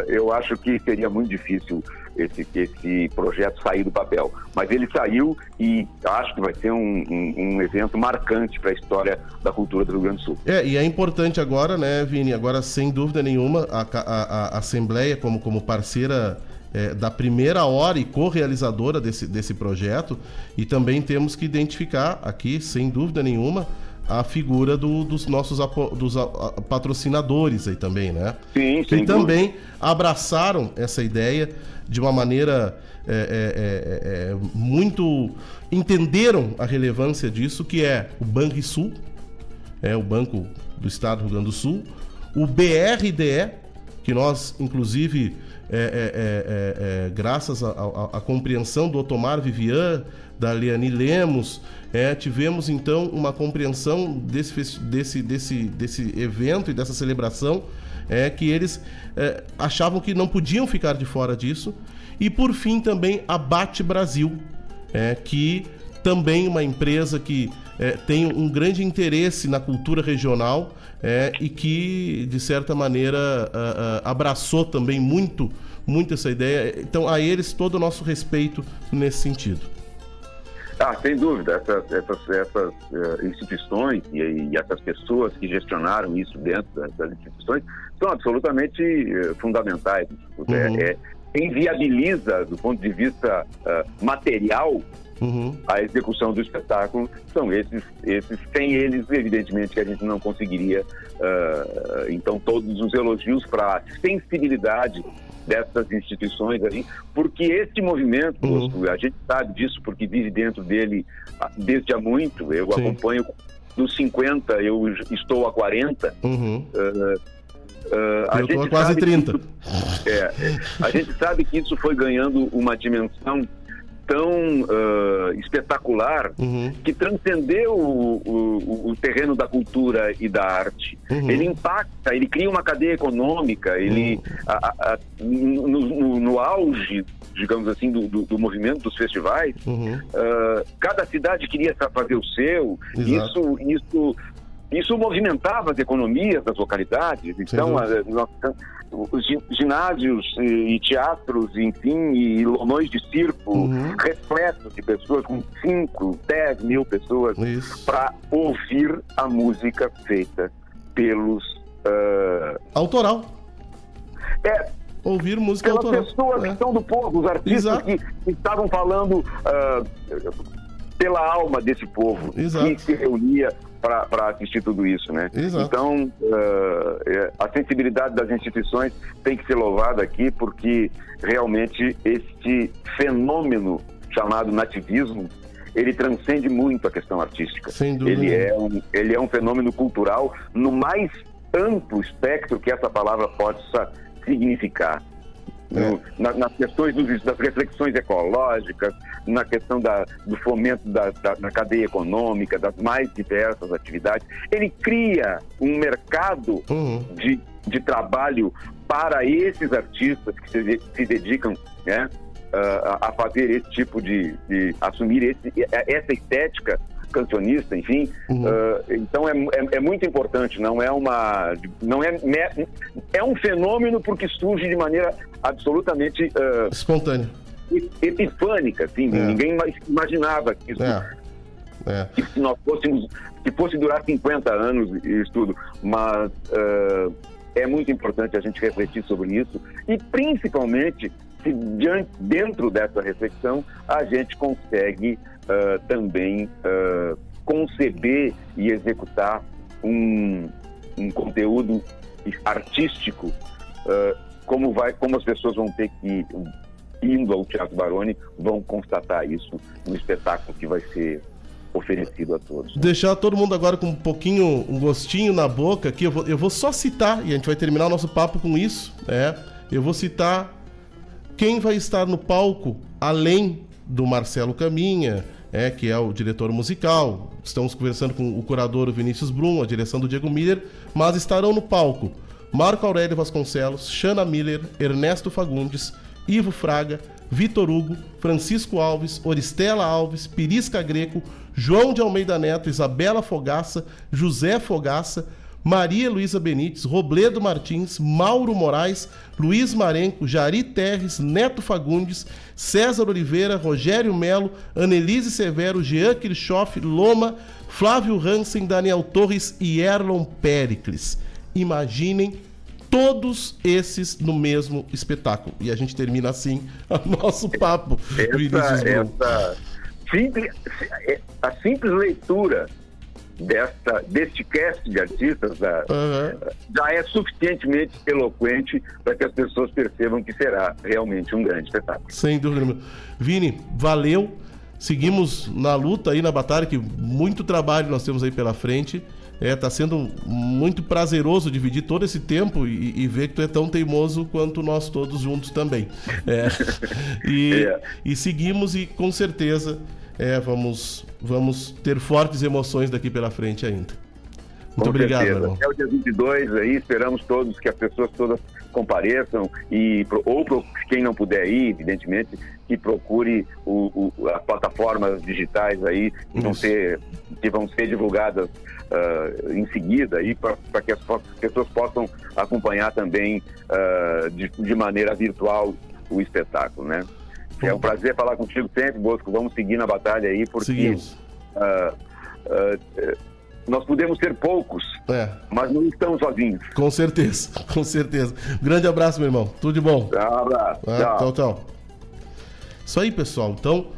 eu acho que seria muito difícil esse, esse projeto sair do papel. Mas ele saiu e acho que vai ser um, um, um evento marcante para a história da cultura do Rio Grande do Sul. É, e é importante agora, né, Vini? Agora, sem dúvida nenhuma, a, a, a Assembleia, como, como parceira é, da primeira hora e co-realizadora desse, desse projeto, e também temos que identificar aqui, sem dúvida nenhuma, a figura do, dos nossos dos patrocinadores aí também, né? Sim, Que também abraçaram essa ideia de uma maneira é, é, é, é, muito entenderam a relevância disso, que é o Banrisul, é o Banco do Estado do Rio Grande do Sul, o BRDE, que nós inclusive é, é, graças à compreensão do Otomar Vivian, da Leani Lemos, é, tivemos então uma compreensão desse, desse, desse, desse evento e dessa celebração, é, que eles é, achavam que não podiam ficar de fora disso. E por fim também a Bate Brasil, é, que também uma empresa que é, tem um grande interesse na cultura regional é, e que, de certa maneira, a, a, abraçou também muito, muito essa ideia. Então, a eles todo o nosso respeito nesse sentido. Ah, sem dúvida. Essas, essas, essas uh, instituições e, e, essas pessoas que gestionaram isso dentro das, das instituições são absolutamente uh, fundamentais. Uhum. É, é, quem viabiliza, do ponto de vista uh, material, uhum. a execução do espetáculo são esses, esses. Sem eles, evidentemente, que a gente não conseguiria. então, todos os elogios para a sensibilidade dessas instituições aí, porque esse movimento, uhum. a gente sabe disso porque vive dentro dele ah, desde há muito, eu Sim. acompanho dos 50, eu estou a 40. Uhum. Uh, Uh, eu gente quase 30. Isso, é, a gente sabe que isso foi ganhando uma dimensão tão uh, espetacular uhum. que transcendeu o, o, o, terreno da cultura e da arte. Uhum. Ele impacta, ele cria uma cadeia econômica, ele uhum. a, a, no, no, no, auge, digamos assim, do, do, do movimento dos festivais, uh, cada cidade queria fazer o seu. Exato. Isso, isso isso movimentava as economias das localidades. Então, a, nós, os ginásios e, teatros, enfim, e lomões de circo uhum. repletos de pessoas, com 5, 10 mil pessoas, para ouvir a música feita pelos. Uh... Autoral. É, ouvir música Pelas autoral. pessoas é. que são do povo, os artistas que, que, estavam falando uh, pela alma desse povo, Exato. que se reunia para assistir tudo isso, né? Exato. Então, uh, a sensibilidade das instituições tem que ser louvada aqui, porque realmente este fenômeno chamado nativismo, ele transcende muito a questão artística. Sem dúvida. Ele é um, ele é um fenômeno cultural no mais amplo espectro que essa palavra possa significar. No, na, nas questões dos, das reflexões ecológicas, na questão da, do fomento da, da, da, cadeia econômica, das mais diversas atividades. Ele cria um mercado uhum. de, de trabalho para esses artistas que se, se dedicam né, a fazer esse tipo de, de assumir esse, essa estética cancionista, enfim. Uhum. Uh, então é, é, é, muito importante, não é uma. não é, é um fenômeno porque surge de maneira absolutamente uh, espontânea. Epifânica, assim, é. ninguém imaginava que isso. É. É. Que se nós fôssemos, que fosse durar 50 anos isso tudo, mas uh, é muito importante a gente refletir sobre isso e principalmente se diante, dentro dessa reflexão a gente consegue uh, também uh, conceber e executar um, um conteúdo artístico, uh, como, vai, como as pessoas vão ter que, indo ao Teatro Baroni, vão constatar isso no espetáculo que vai ser oferecido a todos. Deixar todo mundo agora com um pouquinho, um gostinho na boca aqui, eu vou, eu vou só citar, e a gente vai terminar o nosso papo com isso, né? Eu vou citar quem vai estar no palco, além do Marcelo Caminha, é, que é o diretor musical. Estamos conversando com o curador Vinícius Brum, a direção do Diego Miller, mas estarão no palco Marco Aurélio Vasconcelos, Shana Miller, Ernesto Fagundes, Ivo Fraga, Vitor Hugo, Francisco Alves, Oristela Alves, Pirisca Greco, João de Almeida Neto, Isabela Fogaça, José Fogaça, Maria Luísa Benites, Robledo Martins, Mauro Moraes, Luiz Marenco, Jari Terres, Neto Fagundes, César Oliveira, Rogério Melo, Annelise Severo, Jean Kirchhoff, Loma, Flávio Hansen, Daniel Torres e Erlon Pericles. Imaginem todos esses no mesmo espetáculo. E a gente termina assim o nosso papo. Essa, essa simples, a simples leitura desta, deste cast de artistas da, uhum. já é suficientemente eloquente para que as pessoas percebam que será realmente um grande espetáculo. Sem dúvida. Vini, valeu. Seguimos na luta aí, na batalha, que muito trabalho nós temos aí pela frente. É, tá sendo muito prazeroso dividir todo esse tempo e, e, ver que tu é tão teimoso quanto nós todos juntos também. É, e, é. e seguimos e com certeza é, vamos, vamos ter fortes emoções daqui pela frente ainda. Muito Com obrigado, certeza. irmão. Até o dia 22 aí, esperamos todos que as pessoas todas compareçam e ou quem não puder ir, evidentemente, que procure o, o, as plataformas digitais aí que vão ser que vão ser divulgadas uh, em seguida aí para que as pessoas possam acompanhar também uh, de, de maneira virtual o espetáculo, né? É um prazer falar contigo sempre, Bosco. Vamos seguir na batalha aí, porque uh, uh, nós podemos ser poucos, é. mas não estamos sozinhos. Com certeza, com certeza. Grande abraço, meu irmão. Tudo de bom. Um abraço. É, tchau. tchau, tchau. Isso aí, pessoal. Então,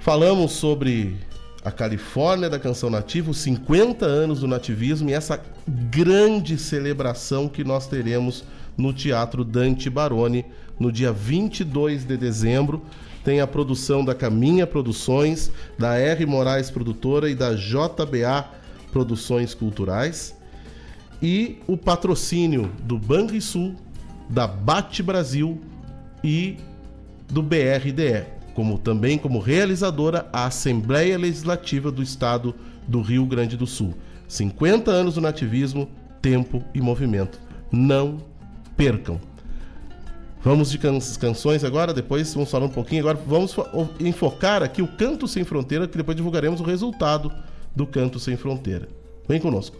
falamos sobre a Califórnia da canção nativa, os 50 anos do nativismo e essa grande celebração que nós teremos no Teatro Dante Baroni no dia 22 de dezembro. Tem a produção da Caminha Produções, da R Moraes Produtora e da JBA Produções Culturais. E o patrocínio do Banrisul, da Bate Brasil e do BRDE, como também como realizadora a Assembleia Legislativa do Estado do Rio Grande do Sul. 50 anos do nativismo, tempo e movimento. Não percam. Vamos de can canções agora, depois vamos falar um pouquinho. Agora vamos enfocar aqui o Canto Sem Fronteira, que depois divulgaremos o resultado do Canto Sem Fronteira. Vem conosco.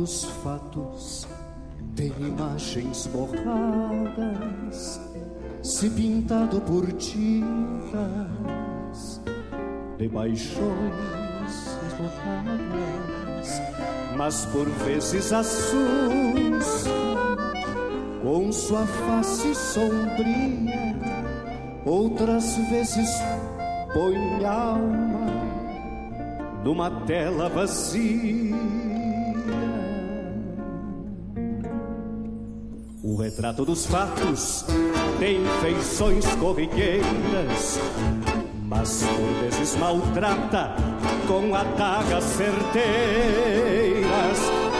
Dos fatos tem imagens borradas, se pintado por tintas, de paixões esgotadas, mas por vezes assusta com sua face sombria, outras vezes põe alma numa tela vazia. Retrato dos fatos tem feições corriqueiras, mas por vezes maltrata com adagas certeiras,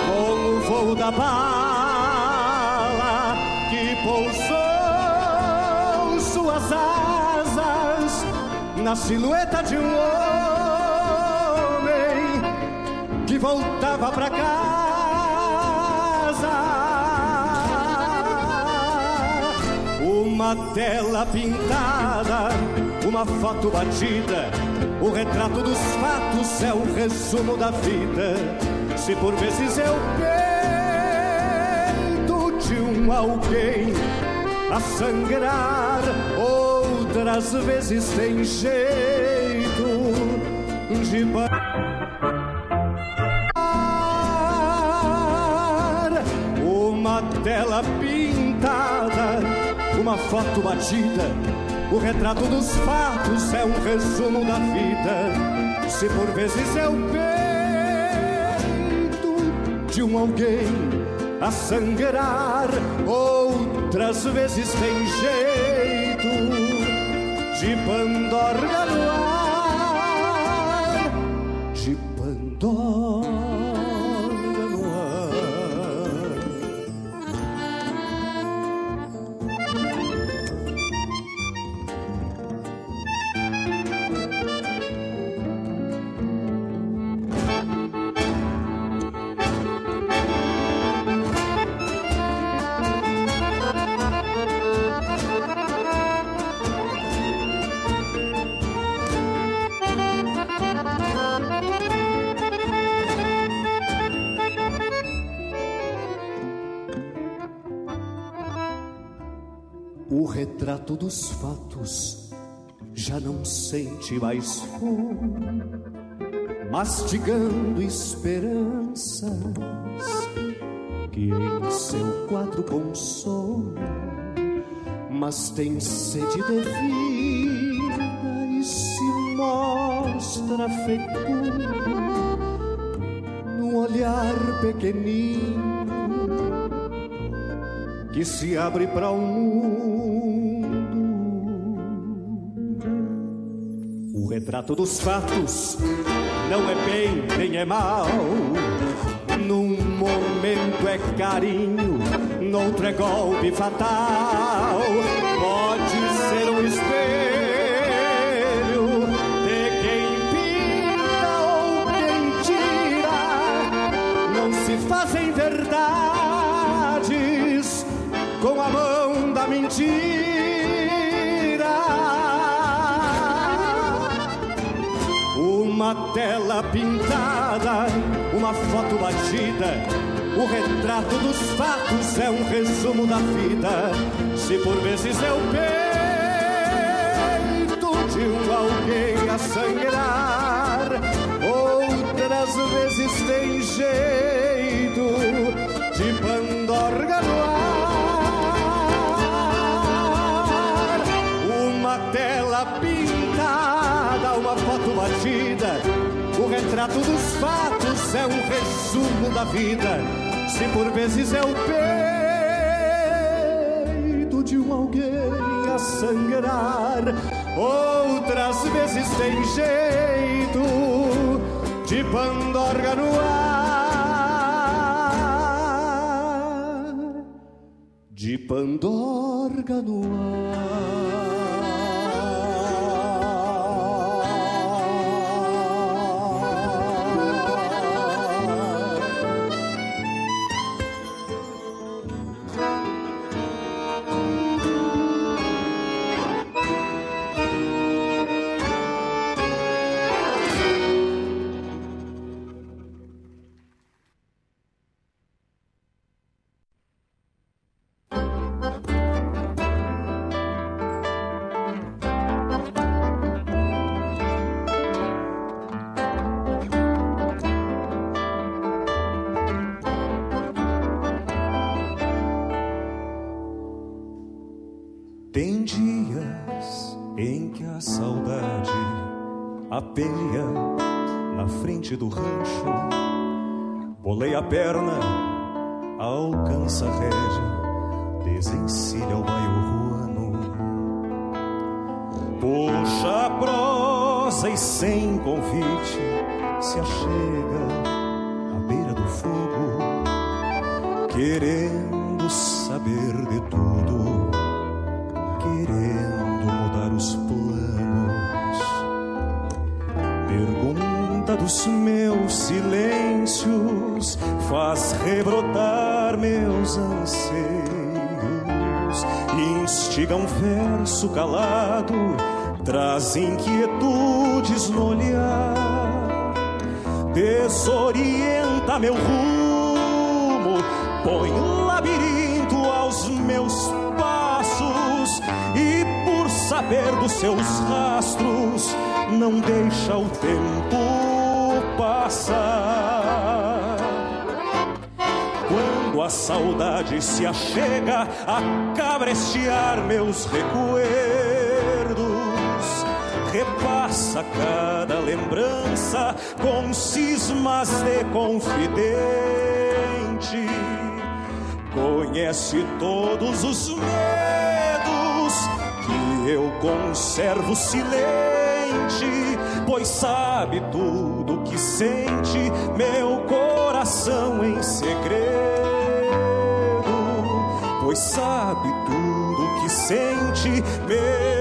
com o voo da bala que pousou suas asas na silhueta de um homem que voltava para casa. Uma tela pintada, uma foto batida, o retrato dos fatos é o resumo da vida. Se por vezes eu peito de um alguém a sangrar, outras vezes tem jeito de parar. Uma tela pintada, uma foto batida, o retrato dos fatos é um resumo da vida. Se por vezes eu peito de um alguém a sangrar, outras vezes tem jeito de pandorga no ar, dos fatos já não sente mais fome, mastigando esperanças que em seu quadro consome, mas tem sede de vida e se mostra fecundo num olhar pequenino que se abre para o mundo. O retrato dos fatos não é bem nem é mal. Num momento é carinho, noutro é golpe fatal. Pode ser um espelho de quem pinta ou quem tira. Não se fazem verdades com a mão da mentira. Uma tela pintada, uma foto batida, o retrato dos fatos é um resumo da vida. Se por vezes eu peito de um alguém a sangrar, outras vezes tem jeito batida, o retrato dos fatos é um resumo da vida. Se por vezes eu peito de um alguém a sangrar, outras vezes tem jeito de pandorga no ar, de pandorga no ar. A saudade apeia na frente do rancho. Bolei a perna, alcança a rédea, desencilha o bairro ruano. Puxa a prosa e sem convite se achega à beira do fogo, querendo saber de tudo, Dos meus silêncios, faz rebrotar meus anseios, instiga um verso calado, traz inquietudes no olhar, desorienta meu rumo, põe labirinto aos meus passos. E por saber dos seus rastros não deixa o tempo Quando a saudade se achega a cabrestear meus recuerdos, repassa cada lembrança com cismas de confidente. Conhece todos os medos que eu conservo silente, pois sabe tudo que sente meu coração em segredo, pois sabe tudo que sente meu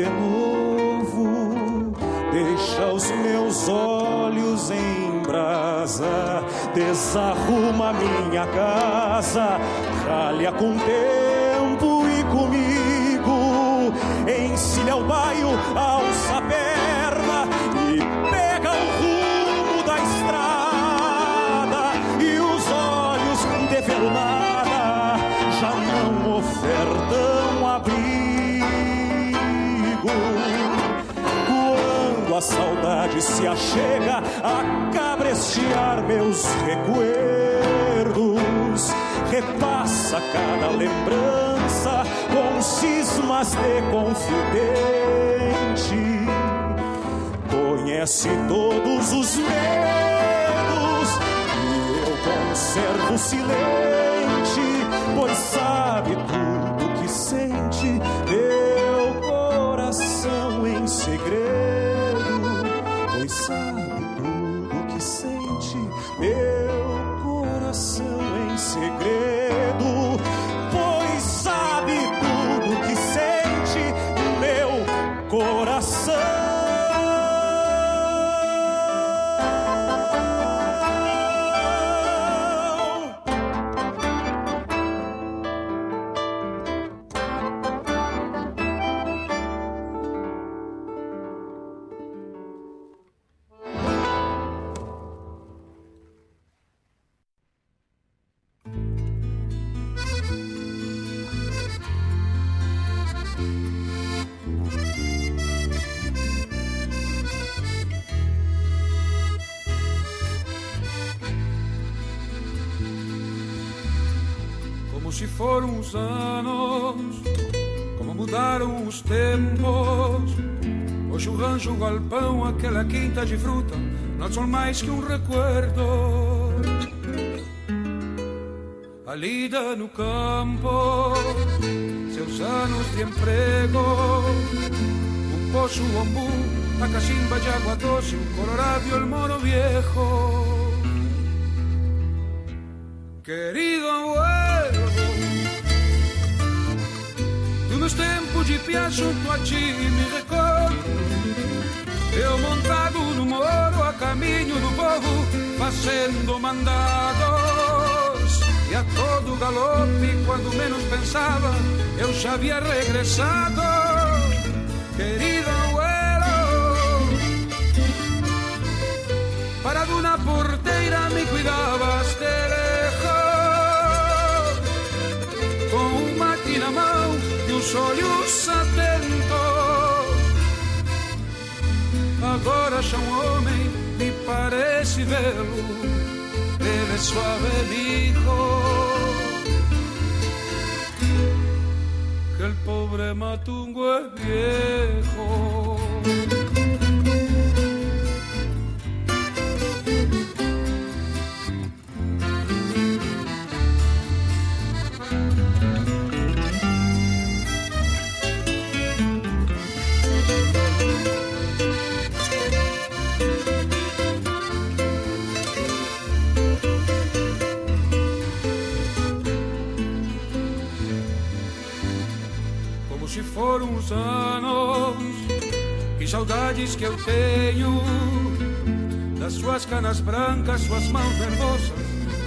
de novo, deixa os meus olhos em brasa, desarruma minha casa, ralha com tempo e comigo, encilha o baio, alça a A saudade se achega a cabrestear meus recuerdos, repassa cada lembrança com cismas de confidente. Conhece todos os medos e eu conservo silente, pois sabe tudo que sente galpão, aquela quinta de fruta, não são mais que um recuerdo. A lida no campo, seus anos de emprego, um poço, um bambu, a cachimba de água doce, o colorado e o moro viejo. Querido abuelo, dos meus tempos de pia junto a ti me recordo. Eu montado no moro a caminho do povo, fazendo mandados. E a todo galope, quando menos pensava, eu já havia regressado. Querido abuelo, parado na porteira me cuidavas de lejos, com um mate na mão e olhos atentos. Agora já um homem me parece vê-lo Bebe suave dijo que el pobre matungo es viejo. Foram os anos, que saudades que eu tenho das suas canas brancas, suas mãos nervosas,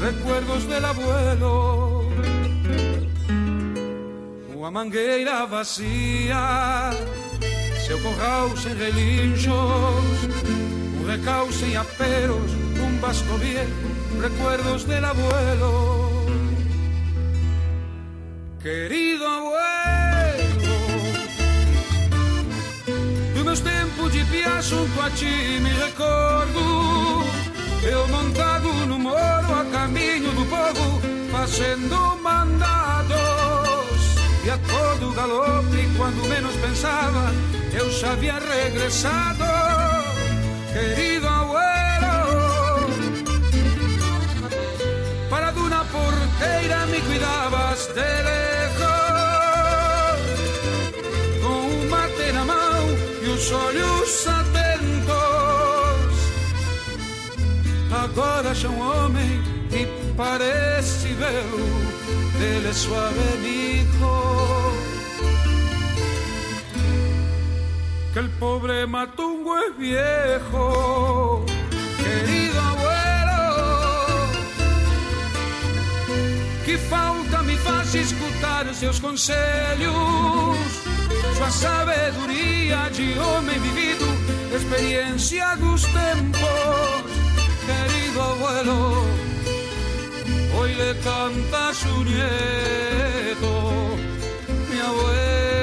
recuerdos del abuelo. Uma mangueira vazia, seu corral sem relinchos, um recal sem aperos, um basto viejo, recuerdos del abuelo. Querido de pia junto a ti me recordo. Eu montado no moro a caminho do povo, fazendo mandados. E a todo galope, quando menos pensava, eu já havia regressado. Querido Agora já um homem e parece vê-lo, dele suave dijo que el pobre matungo es viejo, querido abuelo. Que falta me faz escutar seus conselhos, sua sabedoria de homem vivido, experiência dos tempos, abuelo. Hoy le canta su nieto, mi abuelo,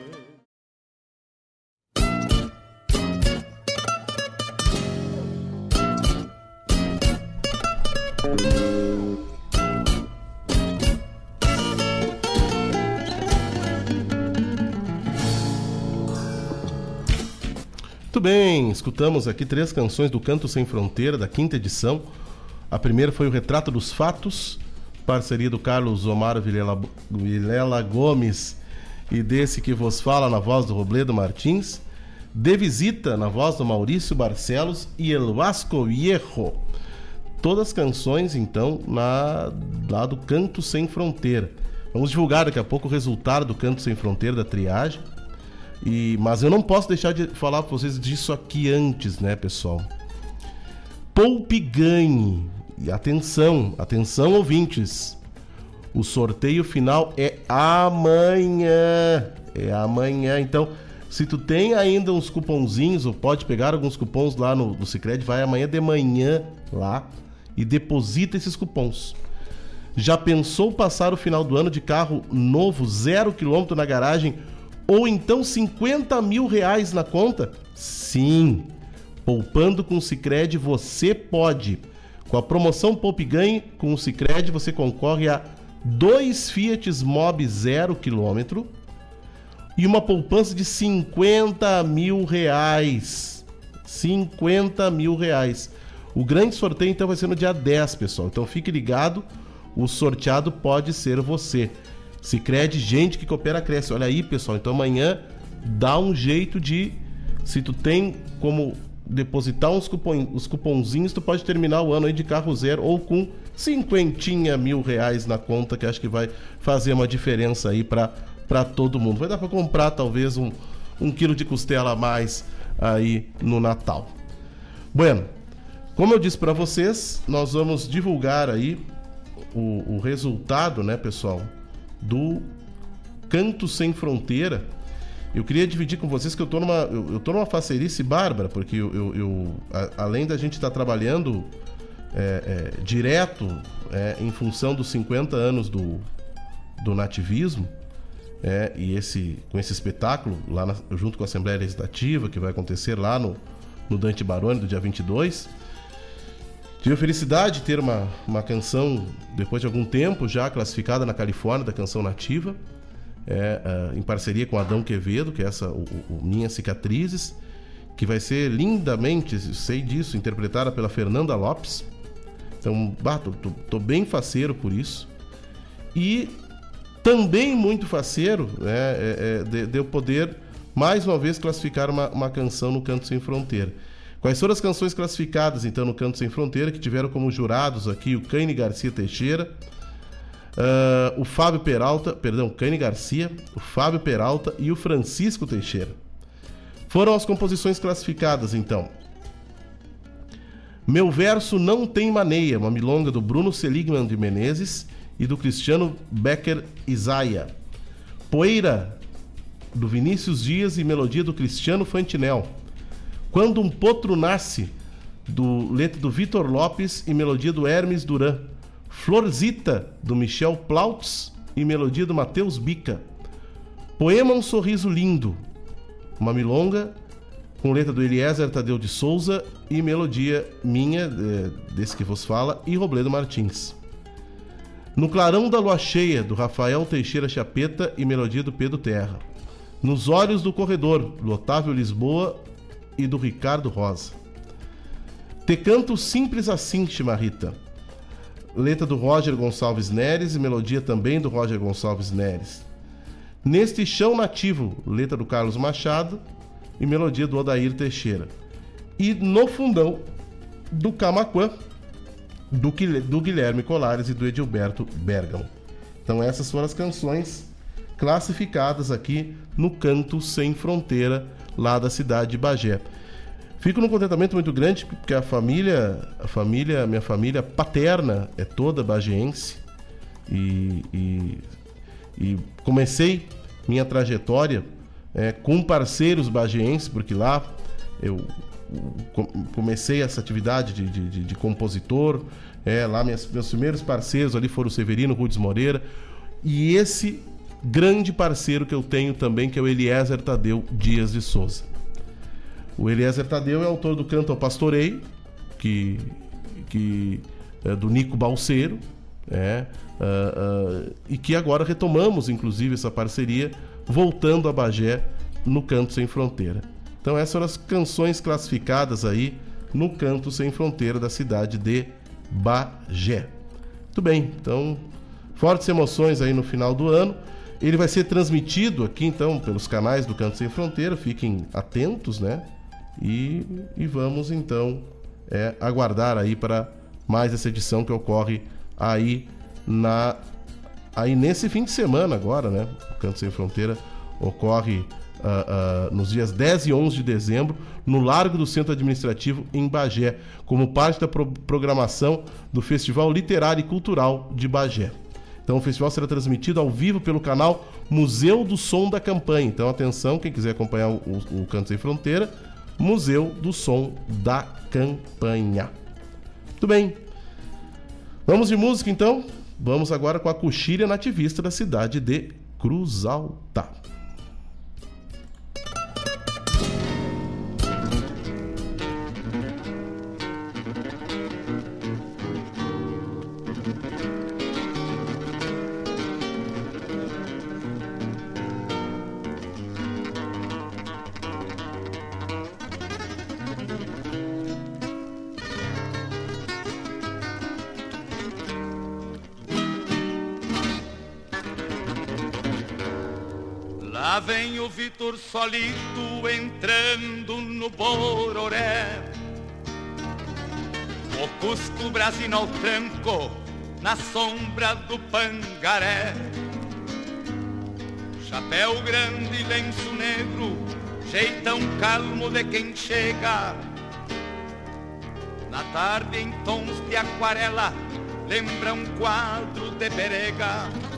Muito bem, escutamos aqui três canções do Canto Sem Fronteira, da quinta edição. A primeira foi o Retrato dos Fatos, parceria do Carlos Omar Vilela, Vilela Gomes e desse que vos fala na voz do Robledo Martins. De Visita, na voz do Maurício Barcelos e El Vasco Viejo. Todas canções, então, na, lá do Canto Sem Fronteira. Vamos divulgar daqui a pouco o resultado do Canto Sem Fronteira da triagem. E, mas eu não posso deixar de falar para vocês disso aqui antes, né, pessoal? Poupe ganhe. E atenção, atenção ouvintes. O sorteio final é amanhã. É amanhã. Então, se tu tem ainda uns cupomzinhos, ou pode pegar alguns cupons lá no, no Cicred, vai amanhã de manhã lá e deposita esses cupons. Já pensou passar o final do ano de carro novo, zero quilômetro na garagem? Ou então 50 mil reais na conta? Sim, poupando com o Cicred você pode. Com a promoção Poupe Ganhe com o Cicred você concorre a dois Fiat Mobi zero quilômetro e uma poupança de 50 mil reais. 50 mil reais. O grande sorteio então vai ser no dia 10, pessoal. Então fique ligado, o sorteado pode ser você. Se crede, gente que coopera, cresce. Olha aí, pessoal. Então amanhã dá um jeito de. Se tu tem como depositar uns cupom, os cupomzinhos, tu pode terminar o ano aí de carro zero ou com cinquentinha mil reais na conta, que acho que vai fazer uma diferença aí para todo mundo. Vai dar para comprar talvez um, um quilo de costela a mais aí no Natal. Bueno, como eu disse para vocês, nós vamos divulgar aí o, o resultado, né, pessoal? Do Canto Sem Fronteira. Eu queria dividir com vocês que eu tô numa, eu, eu tô numa facerice bárbara, porque eu, eu, eu a, além da gente estar tá trabalhando é, é, direto é, em função dos 50 anos do, do nativismo, é, e esse com esse espetáculo, lá na, junto com a Assembleia Legislativa, que vai acontecer lá no, no Dante Baroni, do dia 22, Tive a felicidade de ter uma, uma canção, depois de algum tempo, já classificada na Califórnia, da canção nativa, é, é, em parceria com Adão Quevedo, que é essa, o, o Minhas Cicatrizes, que vai ser lindamente, sei disso, interpretada pela Fernanda Lopes. Então, bah, tô, tô, tô bem faceiro por isso. E também muito faceiro né, é, é, de, de eu poder, mais uma vez, classificar uma, uma canção no Canto Sem Fronteira. Quais foram as canções classificadas, então, no Canto Sem Fronteira, que tiveram como jurados aqui o Caine Garcia Teixeira, uh, o Fábio Peralta, perdão, Caine Garcia, o Fábio Peralta e o Francisco Teixeira. Foram as composições classificadas, então. Meu verso não tem maneia, uma milonga do Bruno Seligman de Menezes e do Cristiano Becker Isaia. Poeira, do Vinícius Dias e melodia do Cristiano Fantinel. Quando um potro nasce, do letra do Vitor Lopes e melodia do Hermes Duran. Florzita, do Michel Plautz e melodia do Matheus Bica. Poema Um Sorriso Lindo, uma milonga com letra do Eliezer Tadeu de Souza e melodia minha, desse que vos fala, e Robledo Martins. No Clarão da Lua Cheia, do Rafael Teixeira Chapeta e melodia do Pedro Terra. Nos Olhos do Corredor, do Otávio Lisboa e do Ricardo Rosa. Te canto simples assim, Chimarrita. Letra do Roger Gonçalves Neres e melodia também do Roger Gonçalves Neres. Neste Chão Nativo, letra do Carlos Machado e melodia do Odair Teixeira. E no fundão do Camaquã, do, do Guilherme Colares e do Edilberto Bergamo. Então essas foram as canções classificadas aqui no Canto Sem Fronteira lá da cidade de Bagé. Fico num contentamento muito grande porque a família, a família, minha família paterna é toda bageense. e, e, e comecei minha trajetória é, com parceiros bagienses, porque lá eu comecei essa atividade de, de, de compositor. É, lá minhas, meus primeiros parceiros ali foram o Severino Rudes Moreira. E esse grande parceiro que eu tenho também, que é o Eliezer Tadeu Dias de Souza. O Eliezer Tadeu é autor do Canto ao Pastoreio, que, que é do Nico Balseiro, é, uh, uh, e que agora retomamos, inclusive, essa parceria, voltando a Bagé no Canto Sem Fronteira. Então essas foram as canções classificadas aí no Canto Sem Fronteira da cidade de Bagé. Muito bem, então fortes emoções aí no final do ano. Ele vai ser transmitido aqui então pelos canais do Canto Sem Fronteira, fiquem atentos, né? E, e vamos então é, aguardar aí para mais essa edição que ocorre aí na aí nesse fim de semana agora, né? O Canto Sem Fronteira ocorre uh, uh, nos dias 10 e 11 de dezembro, no Largo do Centro Administrativo, em Bagé, como parte da pro programação do Festival Literário e Cultural de Bagé. Então, o festival será transmitido ao vivo pelo canal Museu do Som da Campanha. Então, atenção, quem quiser acompanhar o, o, Canto Sem Fronteira, Museu do Som da Campanha. Muito bem. Vamos de música então? Vamos agora com a coxilha nativista da cidade de Cruz Alta. Solito entrando no Bororé. O Cusco Brasino ao tranco na sombra do Pangaré. Chapéu grande, lenço negro, jeitão calmo de quem chega. Na tarde em tons de aquarela, lembra um quadro de berega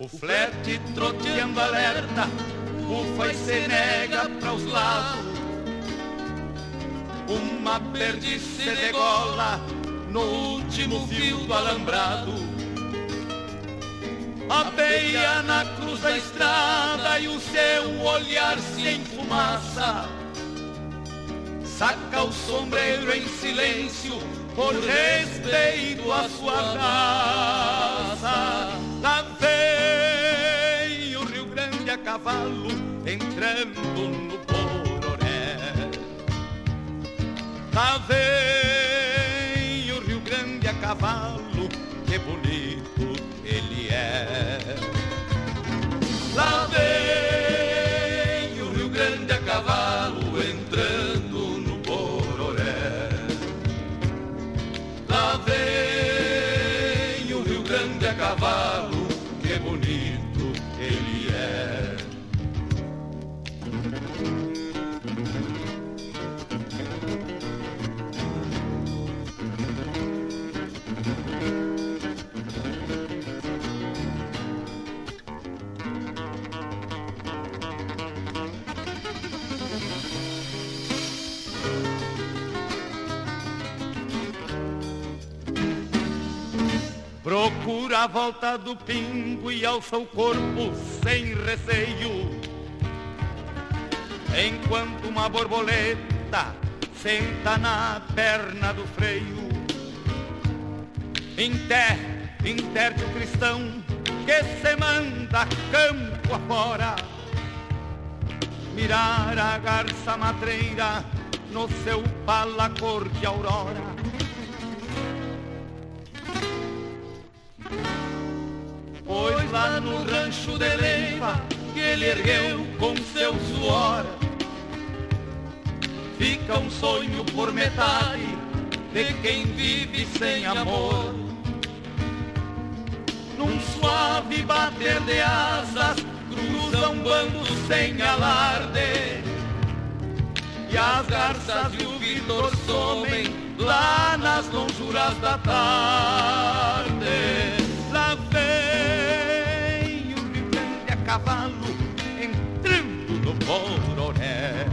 O flete troteando alerta, ufa e se nega para os lados. Uma perdiz se degola no último fio do alambrado. A beia na cruz da estrada e o seu olhar se enfumaça. Saca o sombreiro em silêncio por respeito à sua raça. Lá vem o Rio Grande a cavalo entrando no Bororé. Lá vem o Rio Grande a cavalo, que bonito ele é. Lá vem Procura a volta do pingo e alça o corpo sem receio. Enquanto uma borboleta senta na perna do freio. Inter, interte o cristão que se manda campo afora. Mirar a garça matreira no seu pala cor de aurora. lá no rancho de Leiva que ele ergueu com seu suor. Fica um sonho por metade de quem vive sem amor. Num suave bater de asas, cruzam bandos sem alarde. E as garças e o vidor somem lá nas lonjuras da tarde. Bororé.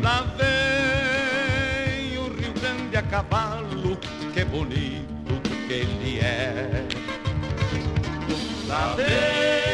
Lá vem o Rio Grande a cavalo, que bonito que ele é. Lá vem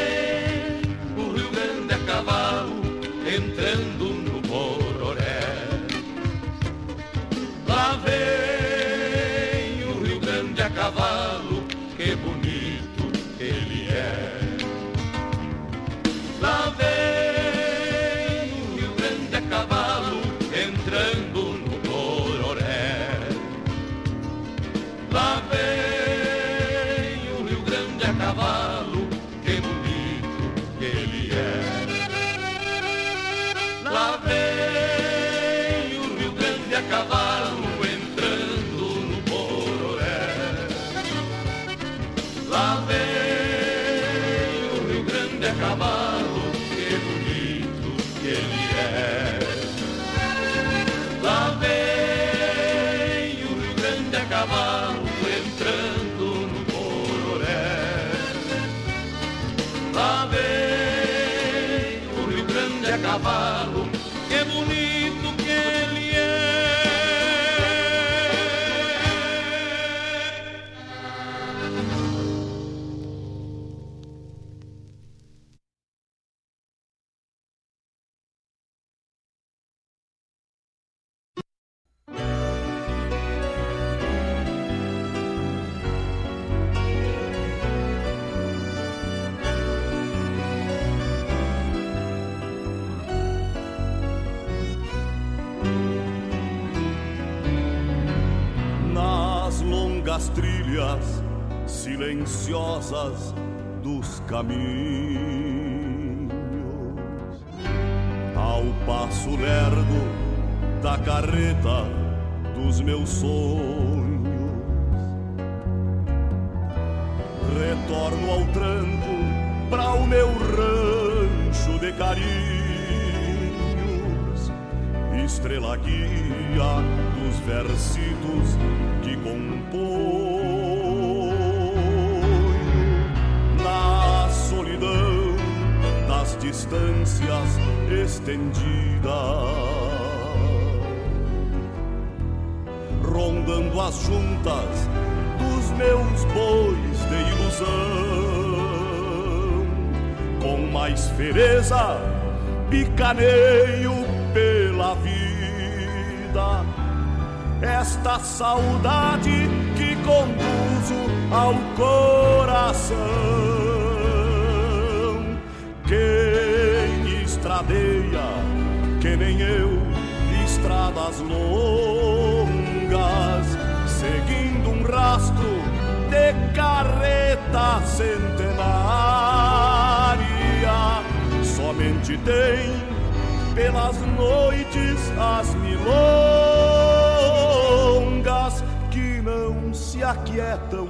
aquietam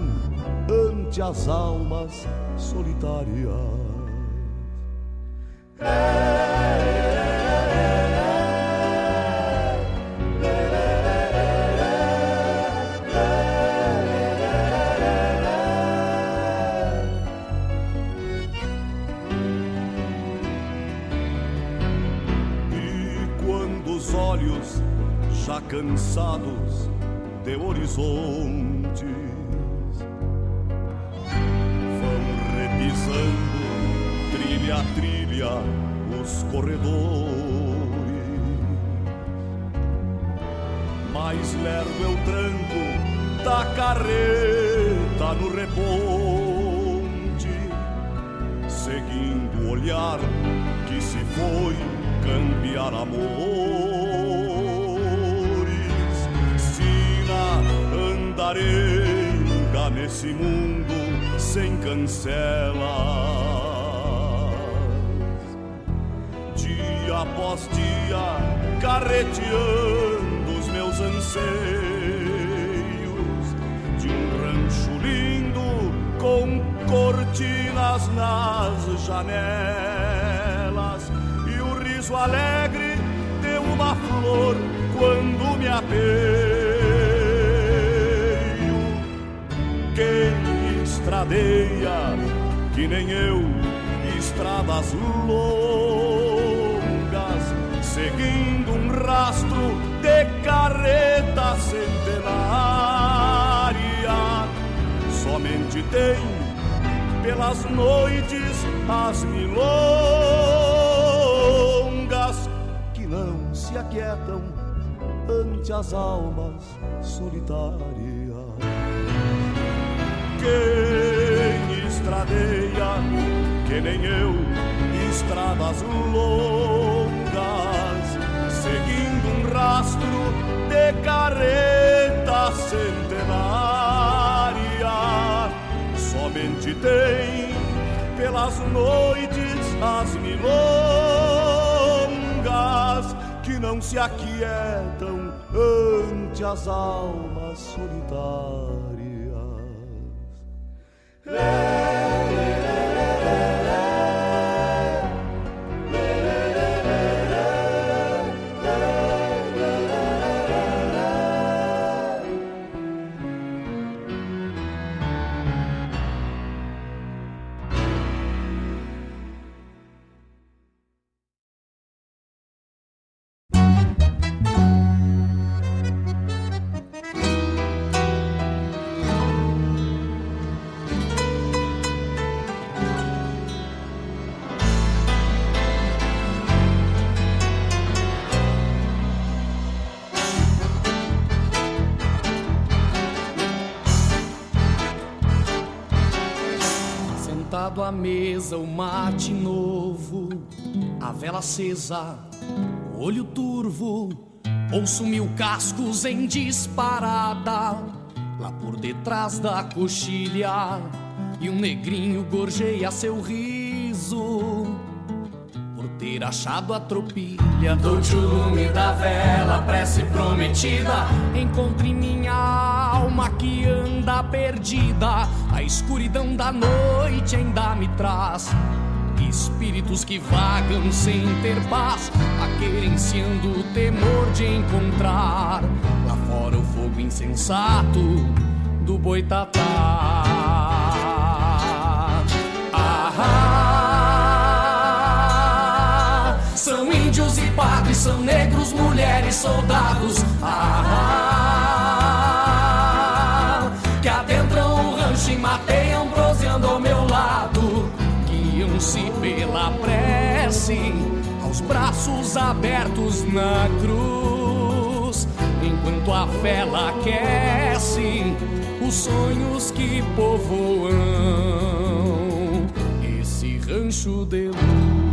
ante as almas solitárias. E quando os olhos já Cansados de horizonte A trilha os corredores. Mas lerdo é eu tranco da carreta no reponte, seguindo o olhar que se foi cambiar amores. Sina, andarei nesse mundo sem cancela. nostia, carreteando os meus anseios. De um rancho lindo com cortinas nas janelas. E o riso alegre de uma flor quando me apeio. Quem estradeia que nem eu estradas loucas rastro de carreta centenária, somente tem pelas noites as milongas que não se aquietam ante as almas solitárias. Quem estradeia, que nem eu, estradas um rastro de carreta centenária, somente tem pelas noites as milongas que não se aquietam ante as almas solitárias. Sentado mesa, o mate novo, a vela acesa, o olho turvo, ouço mil cascos em disparada, lá por detrás da coxilha, e um negrinho gorjeia seu riso, por ter achado a tropilha. Dou-te o lume da vela, prece prometida, encontre minha alma que anda perdida, a escuridão da noite ainda me traz. Espíritos que vagam sem ter paz, aquerenciando o temor de encontrar lá fora o fogo insensato do boitatá. São negros, mulheres, soldados. Ah, que adentram o rancho e mateiam, proseando ao meu lado. Guiam-se pela prece, aos braços abertos na cruz. Enquanto a vela aquece os sonhos que povoam esse rancho de luz.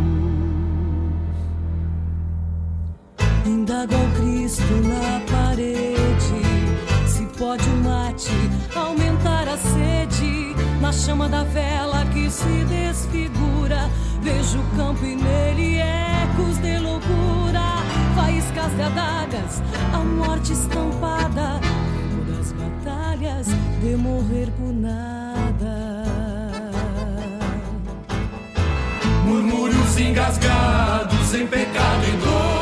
Indago ao Cristo na parede. Se pode o mate aumentar a sede. Na chama da vela que se desfigura. Vejo o campo e nele ecos de loucura. Faíscas de adagas, a morte estampada. Tempo das batalhas, de morrer por nada. Murmúrios engasgados em pecado e dor.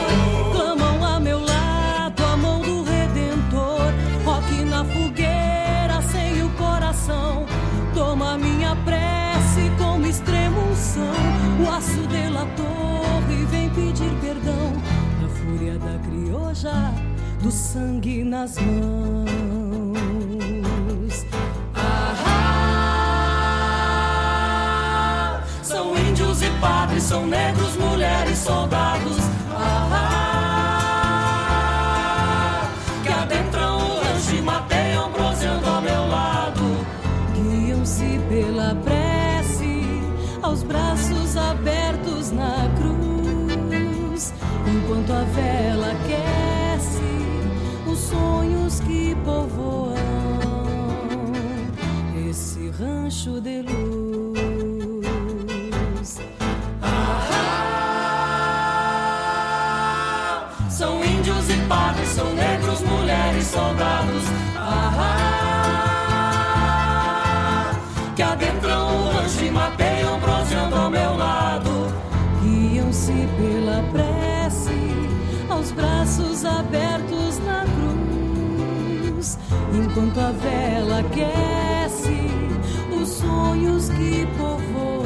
Do sangue nas mãos. Ah, são índios e padres, são negros, mulheres, soldados. Ah, que adentram o rancho e mateiam, proseando ao meu lado. Guiam-se pela prece, aos braços abertos na cruz. Enquanto a vela rancho de luz. Ah, são índios e padres, são negros, mulheres, soldados. Ah, que adentram o rancho e mateiam, proseando ao meu lado. Guiam-se pela prece, aos braços abertos na cruz, enquanto a vela os sonhos que povoam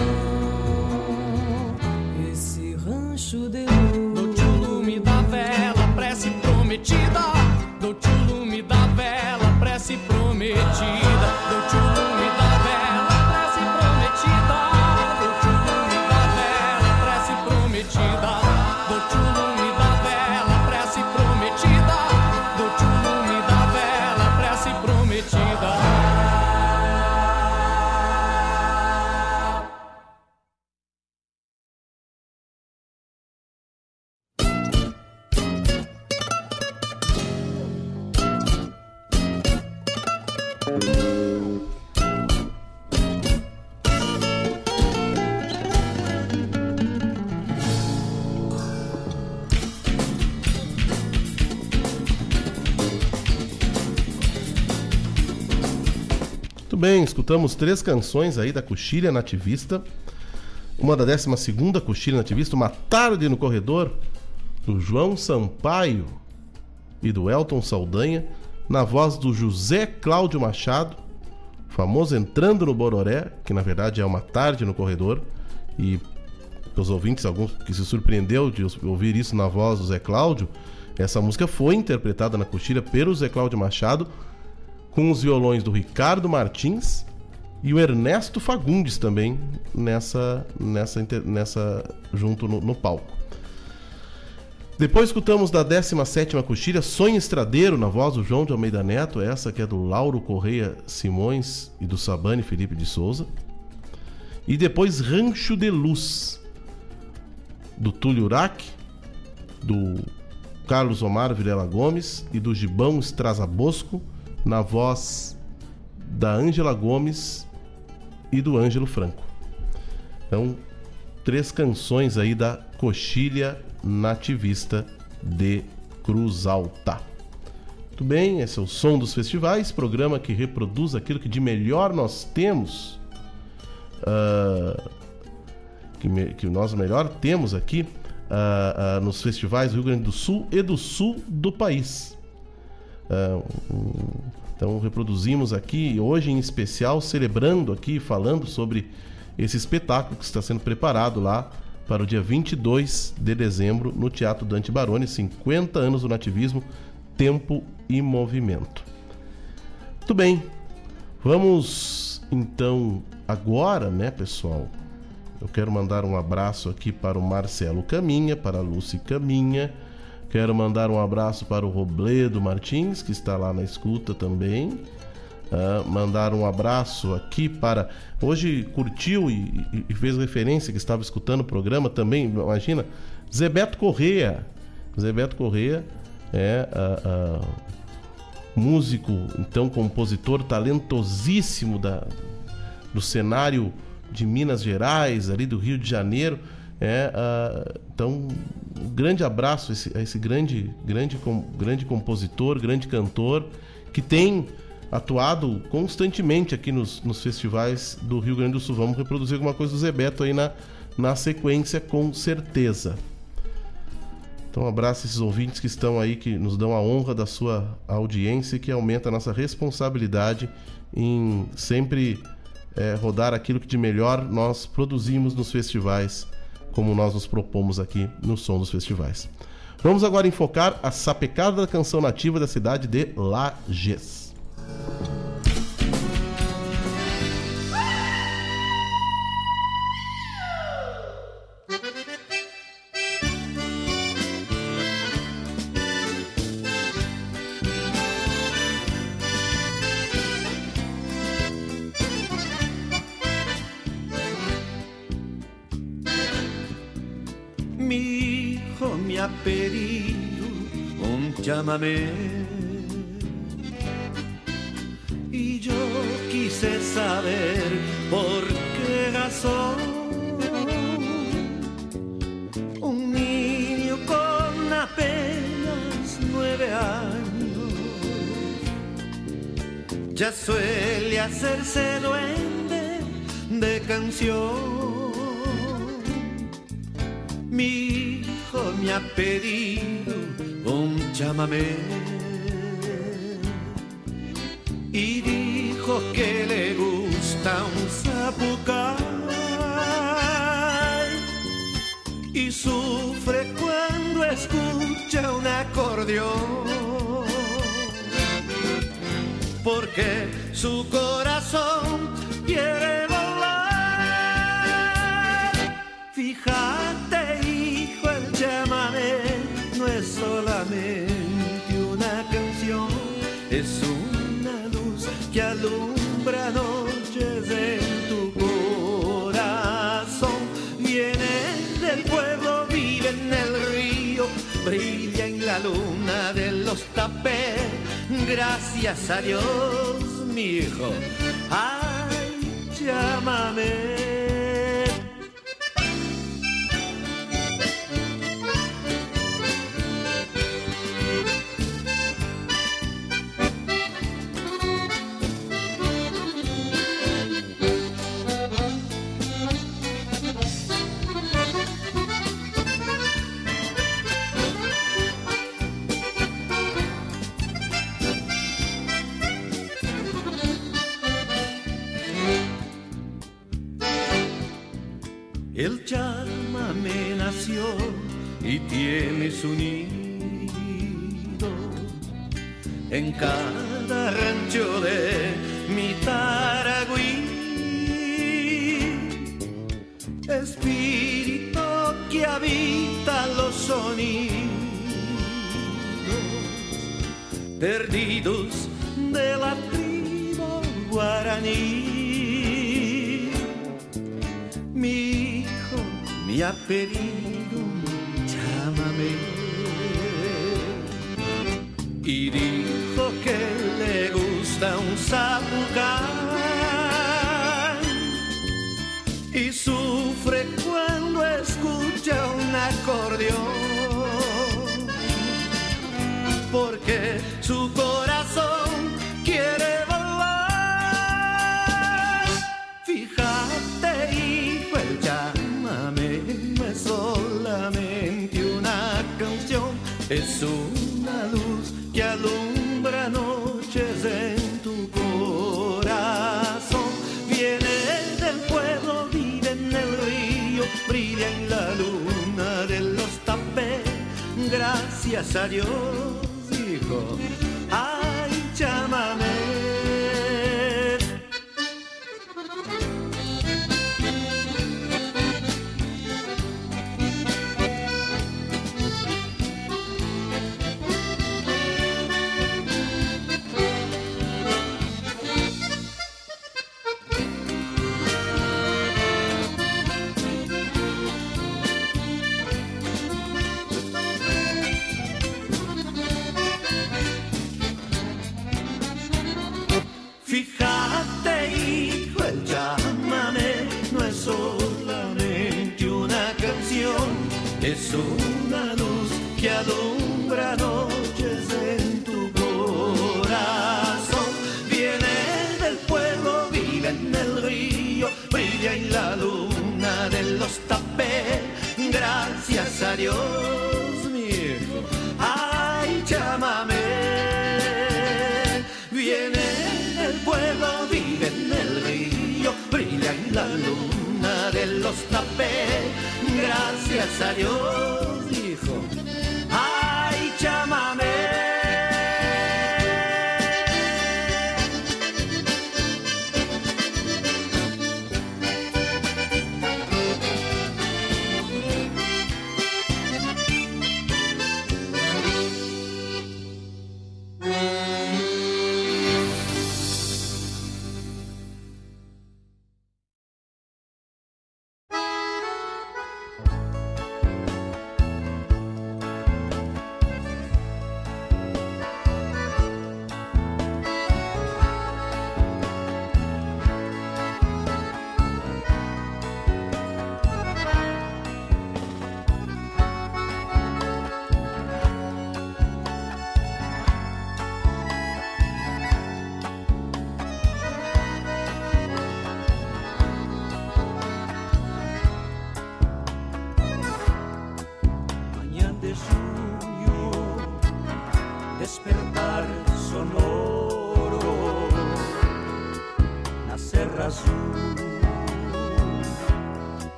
esse rancho de luz. Dou-te o lume da vela, prece prometida. Dou-te o lume da vela, prece prometida. Escutamos três canções aí da Coxilha Nativista. Uma da 12 Coxilha Nativista, Uma Tarde no Corredor, do João Sampaio e do Elton Saldanha, na voz do José Cláudio Machado, famoso Entrando no Bororé, que na verdade é Uma Tarde no Corredor. E os ouvintes, alguns que se surpreendeu de ouvir isso na voz do Zé Cláudio, essa música foi interpretada na Coxilha pelo Zé Cláudio Machado com os violões do Ricardo Martins e o Ernesto Fagundes também nessa nessa nessa junto no, no palco. Depois escutamos da 17ª coxilha Sonho Estradeiro na voz do João de Almeida Neto, essa que é do Lauro Correia Simões e do Sabane Felipe de Souza. E depois Rancho de Luz do Túlio Urac, do Carlos Omar Vilela Gomes e do Gibão Estraza Bosco na voz da Ângela Gomes e do Ângelo Franco. Então, três canções aí da Coxilha Nativista de Cruz Alta. Muito bem, esse é o Som dos Festivais, programa que reproduz aquilo que de melhor nós temos, ah, que, me- que nós melhor temos aqui ah, ah, nos festivais do Rio Grande do Sul e do sul do país. Um- então reproduzimos aqui, hoje em especial, celebrando aqui, falando sobre esse espetáculo que está sendo preparado lá para o dia 22 de dezembro no Teatro Dante Baroni, 50 anos do nativismo, tempo e movimento. Muito bem, vamos então agora, né, pessoal? Eu quero mandar um abraço aqui para o Marcelo Caminha, para a Lúcia Caminha. Quero mandar um abraço para o Robledo Martins, que está lá na escuta também. Ah, mandar um abraço aqui para. Hoje curtiu e, e- fez referência que estava escutando o programa também, imagina. Zé Beto Correia. Zé Beto Correia é ah, ah, músico, então compositor talentosíssimo da, do cenário de Minas Gerais, ali do Rio de Janeiro. É, ah, então, um grande abraço a esse, a esse grande, grande, com- grande compositor, grande cantor, que tem atuado constantemente aqui nos, nos festivais do Rio Grande do Sul. Vamos reproduzir alguma coisa do Zé Beto aí na, na sequência, com certeza. Então, um abraço a esses ouvintes que estão aí, que nos dão a honra da sua audiência e que aumenta a nossa responsabilidade em sempre eh, rodar aquilo que de melhor nós produzimos nos festivais, como nós nos propomos aqui no Som dos Festivais. Vamos agora enfocar a sapecada da canção nativa da cidade de Lages. Chamamé y yo quise saber por qué razón un niño con apenas nueve años ya suele hacerse duende de canción. Mi hijo me ha pedido un chamamé. Y dijo que le gusta un zapucay y sufre cuando escucha un acordeón. Porque su corazón quiere volar. Fíjate, una canción, es una luz que alumbra noches en tu corazón. Viene del pueblo, vive en el río, brilla en la luna de los tapés. Gracias a Dios, mi hijo. Ay, llámame. Y tiene su nido en cada rancho de mi Taragüí. Espíritu que habita los sonidos perdidos de la tribu guaraní. Mi hijo me ha pedido Adios.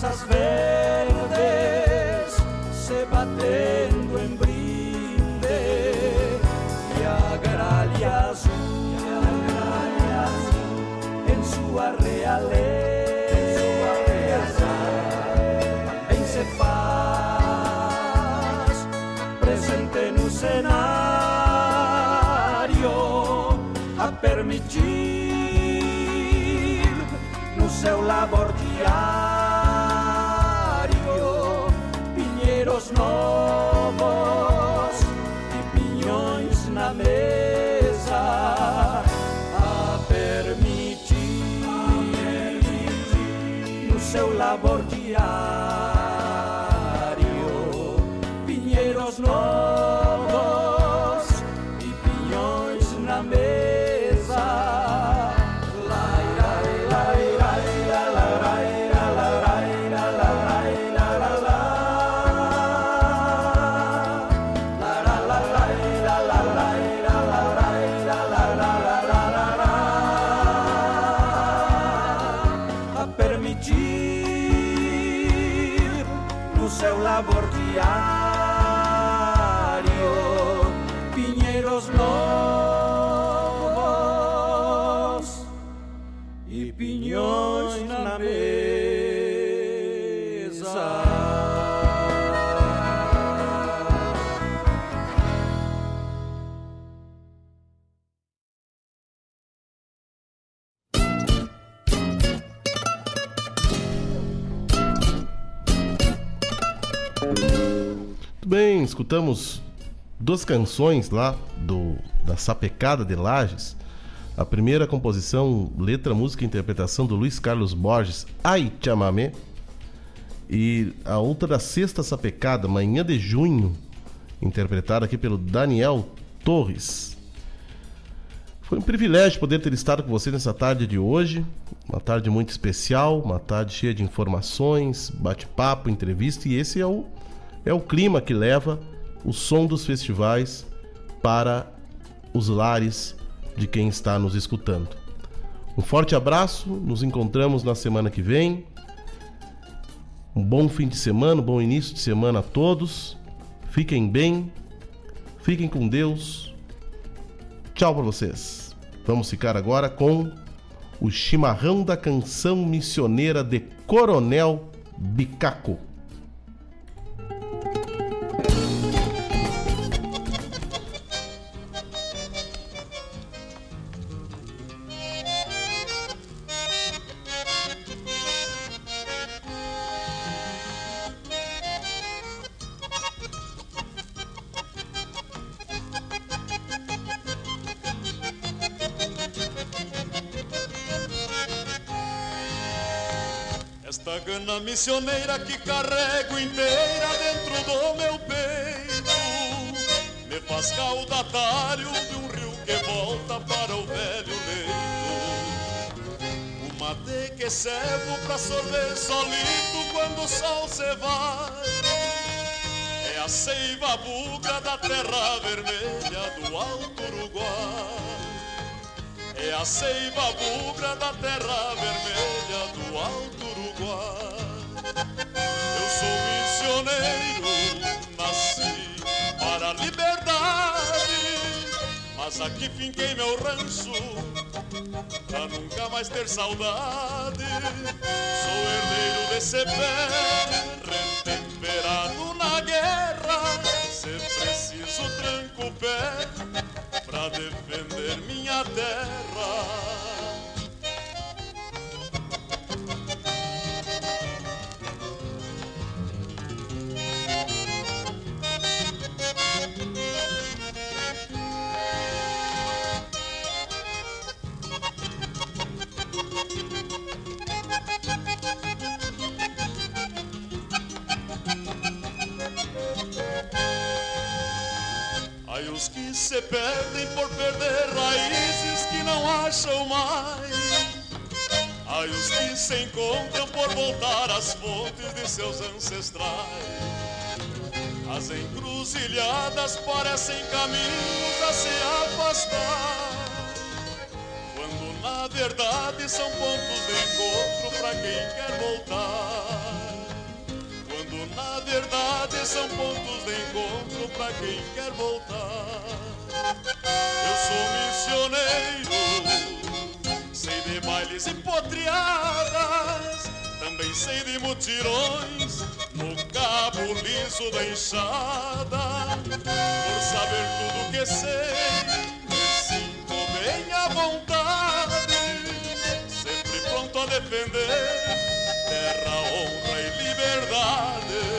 masas verdes se batendo en brinde y agraria azul, en su arrealeza. presente en un cenário a permitir no seu labor diário. snow. Escutamos duas canções lá do da Sapecada de Lages. A primeira composição, letra, música e interpretação do Luiz Carlos Borges, Ai Chamamé. E a outra da Sexta Sapecada, Manhã de Junho, interpretada aqui pelo Daniel Torres. Foi um privilégio poder ter estado com você nessa tarde de hoje. Uma tarde muito especial, uma tarde cheia de informações, bate-papo, entrevista. E esse é o, é o clima que leva o som dos festivais para os lares de quem está nos escutando. Um forte abraço, nos encontramos na semana que vem. Um bom fim de semana, um bom início de semana a todos. Fiquem bem, fiquem com Deus. Tchau para vocês. Vamos ficar agora com o chimarrão da canção missioneira de Coronel Bicaco. Inteira dentro do meu peito. Me faz caudatário de um rio que volta para o velho leito. O mate que servo pra sorver solito quando o sol se vai. É a seiva bugra da terra vermelha do Alto Uruguai. É a seiva bugra da terra vermelha do Alto Uruguai. Eu sou missioneiro, nasci para a liberdade, mas aqui finquei meu rancho pra nunca mais ter saudade. Sou herdeiro desse pé, retemperado na guerra. Se preciso, tranco o pé pra defender minha terra. Se perdem por perder raízes que não acham mais. Ai, os que se encontram por voltar às fontes de seus ancestrais. As encruzilhadas parecem caminhos a se afastar. Quando na verdade são pontos de encontro para quem quer voltar. Quando na verdade são pontos de encontro para quem quer voltar. Eu sou missioneiro, sei de bailes e potreadas, também sei de mutirões no cabo liso da enxada. Por saber tudo que sei, me sinto bem à vontade, sempre pronto a defender terra, honra e liberdade.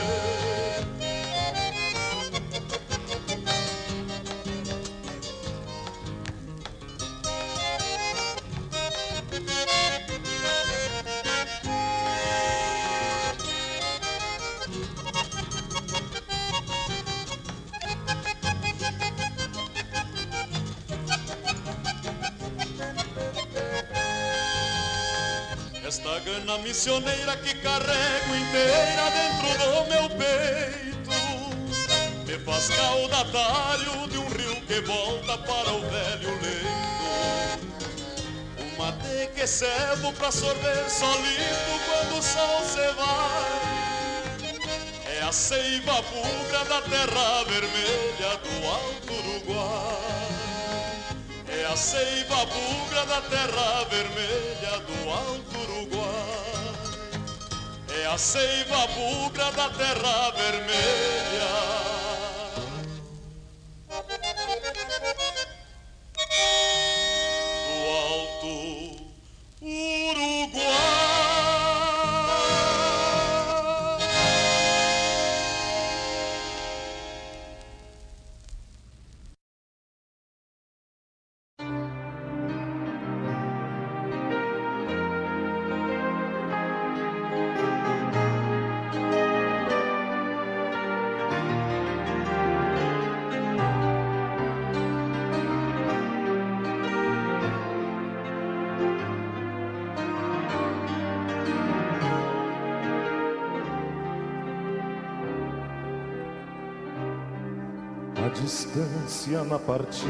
Gana missioneira que carrego inteira dentro do meu peito. Me faz caudatário de um rio que volta para o velho leito. Um mate que servo pra sorver solito quando o sol se vai. É a seiva bugra da terra vermelha do Alto Uruguai a seiva bugra da terra vermelha do Alto Uruguai. É a seiva bugra da terra vermelha. Na partida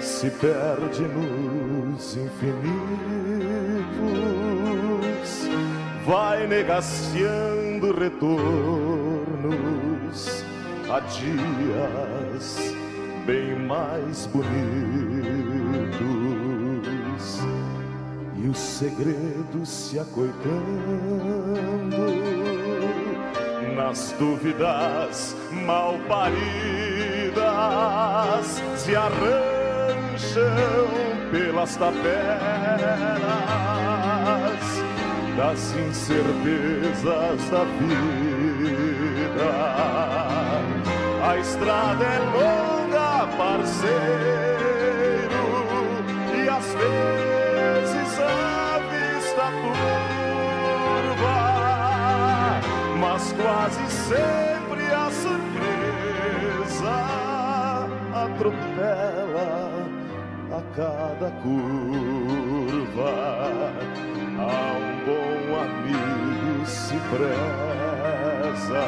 se perde nos infinitos, vai negaciando retornos a dias bem mais bonitos. E os segredos se acoitando nas dúvidas mal paridas se arranjam pelas tabelas das incertezas da vida. A estrada é longa, parceiro, e às vezes mas quase sempre a surpresa atropela a cada curva. A um bom amigo se preza,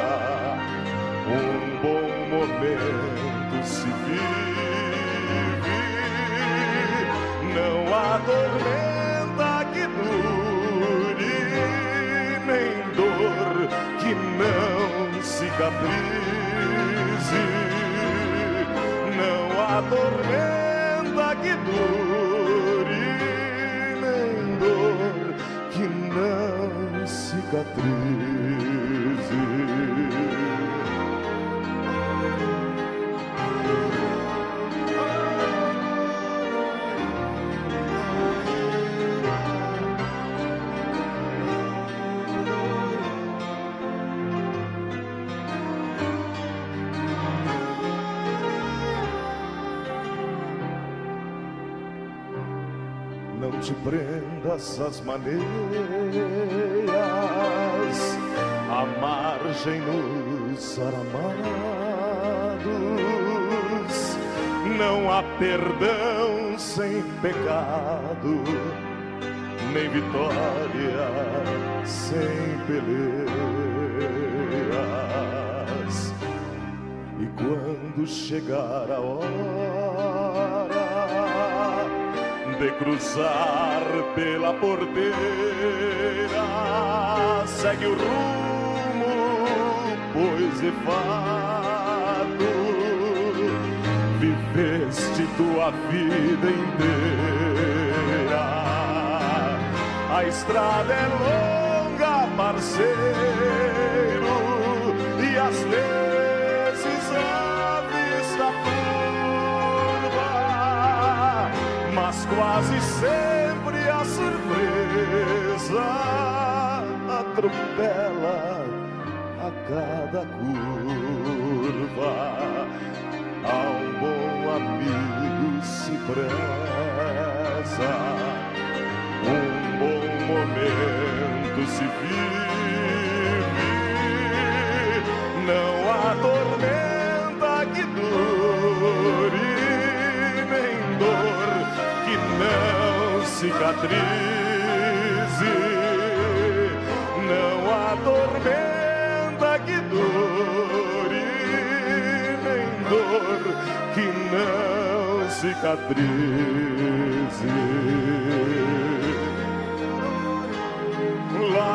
um bom momento se vive. Não há tormenta cicatrize. Não há tormenta que dure, nem dor que não cicatrize. Prendas às maneiras, à margem nos aramados. Não há perdão sem pecado, nem vitória sem peleas. E quando chegar a hora de cruzar pela porteira, segue o rumo, pois de fato viveste tua vida inteira. A estrada é longa, parceiro, mas quase sempre a surpresa atropela a cada curva. A um bom amigo se preza, um bom momento se vive. Não há tormenta cicatrize, não há tormenta que dure, nem dor que não cicatrize. Lá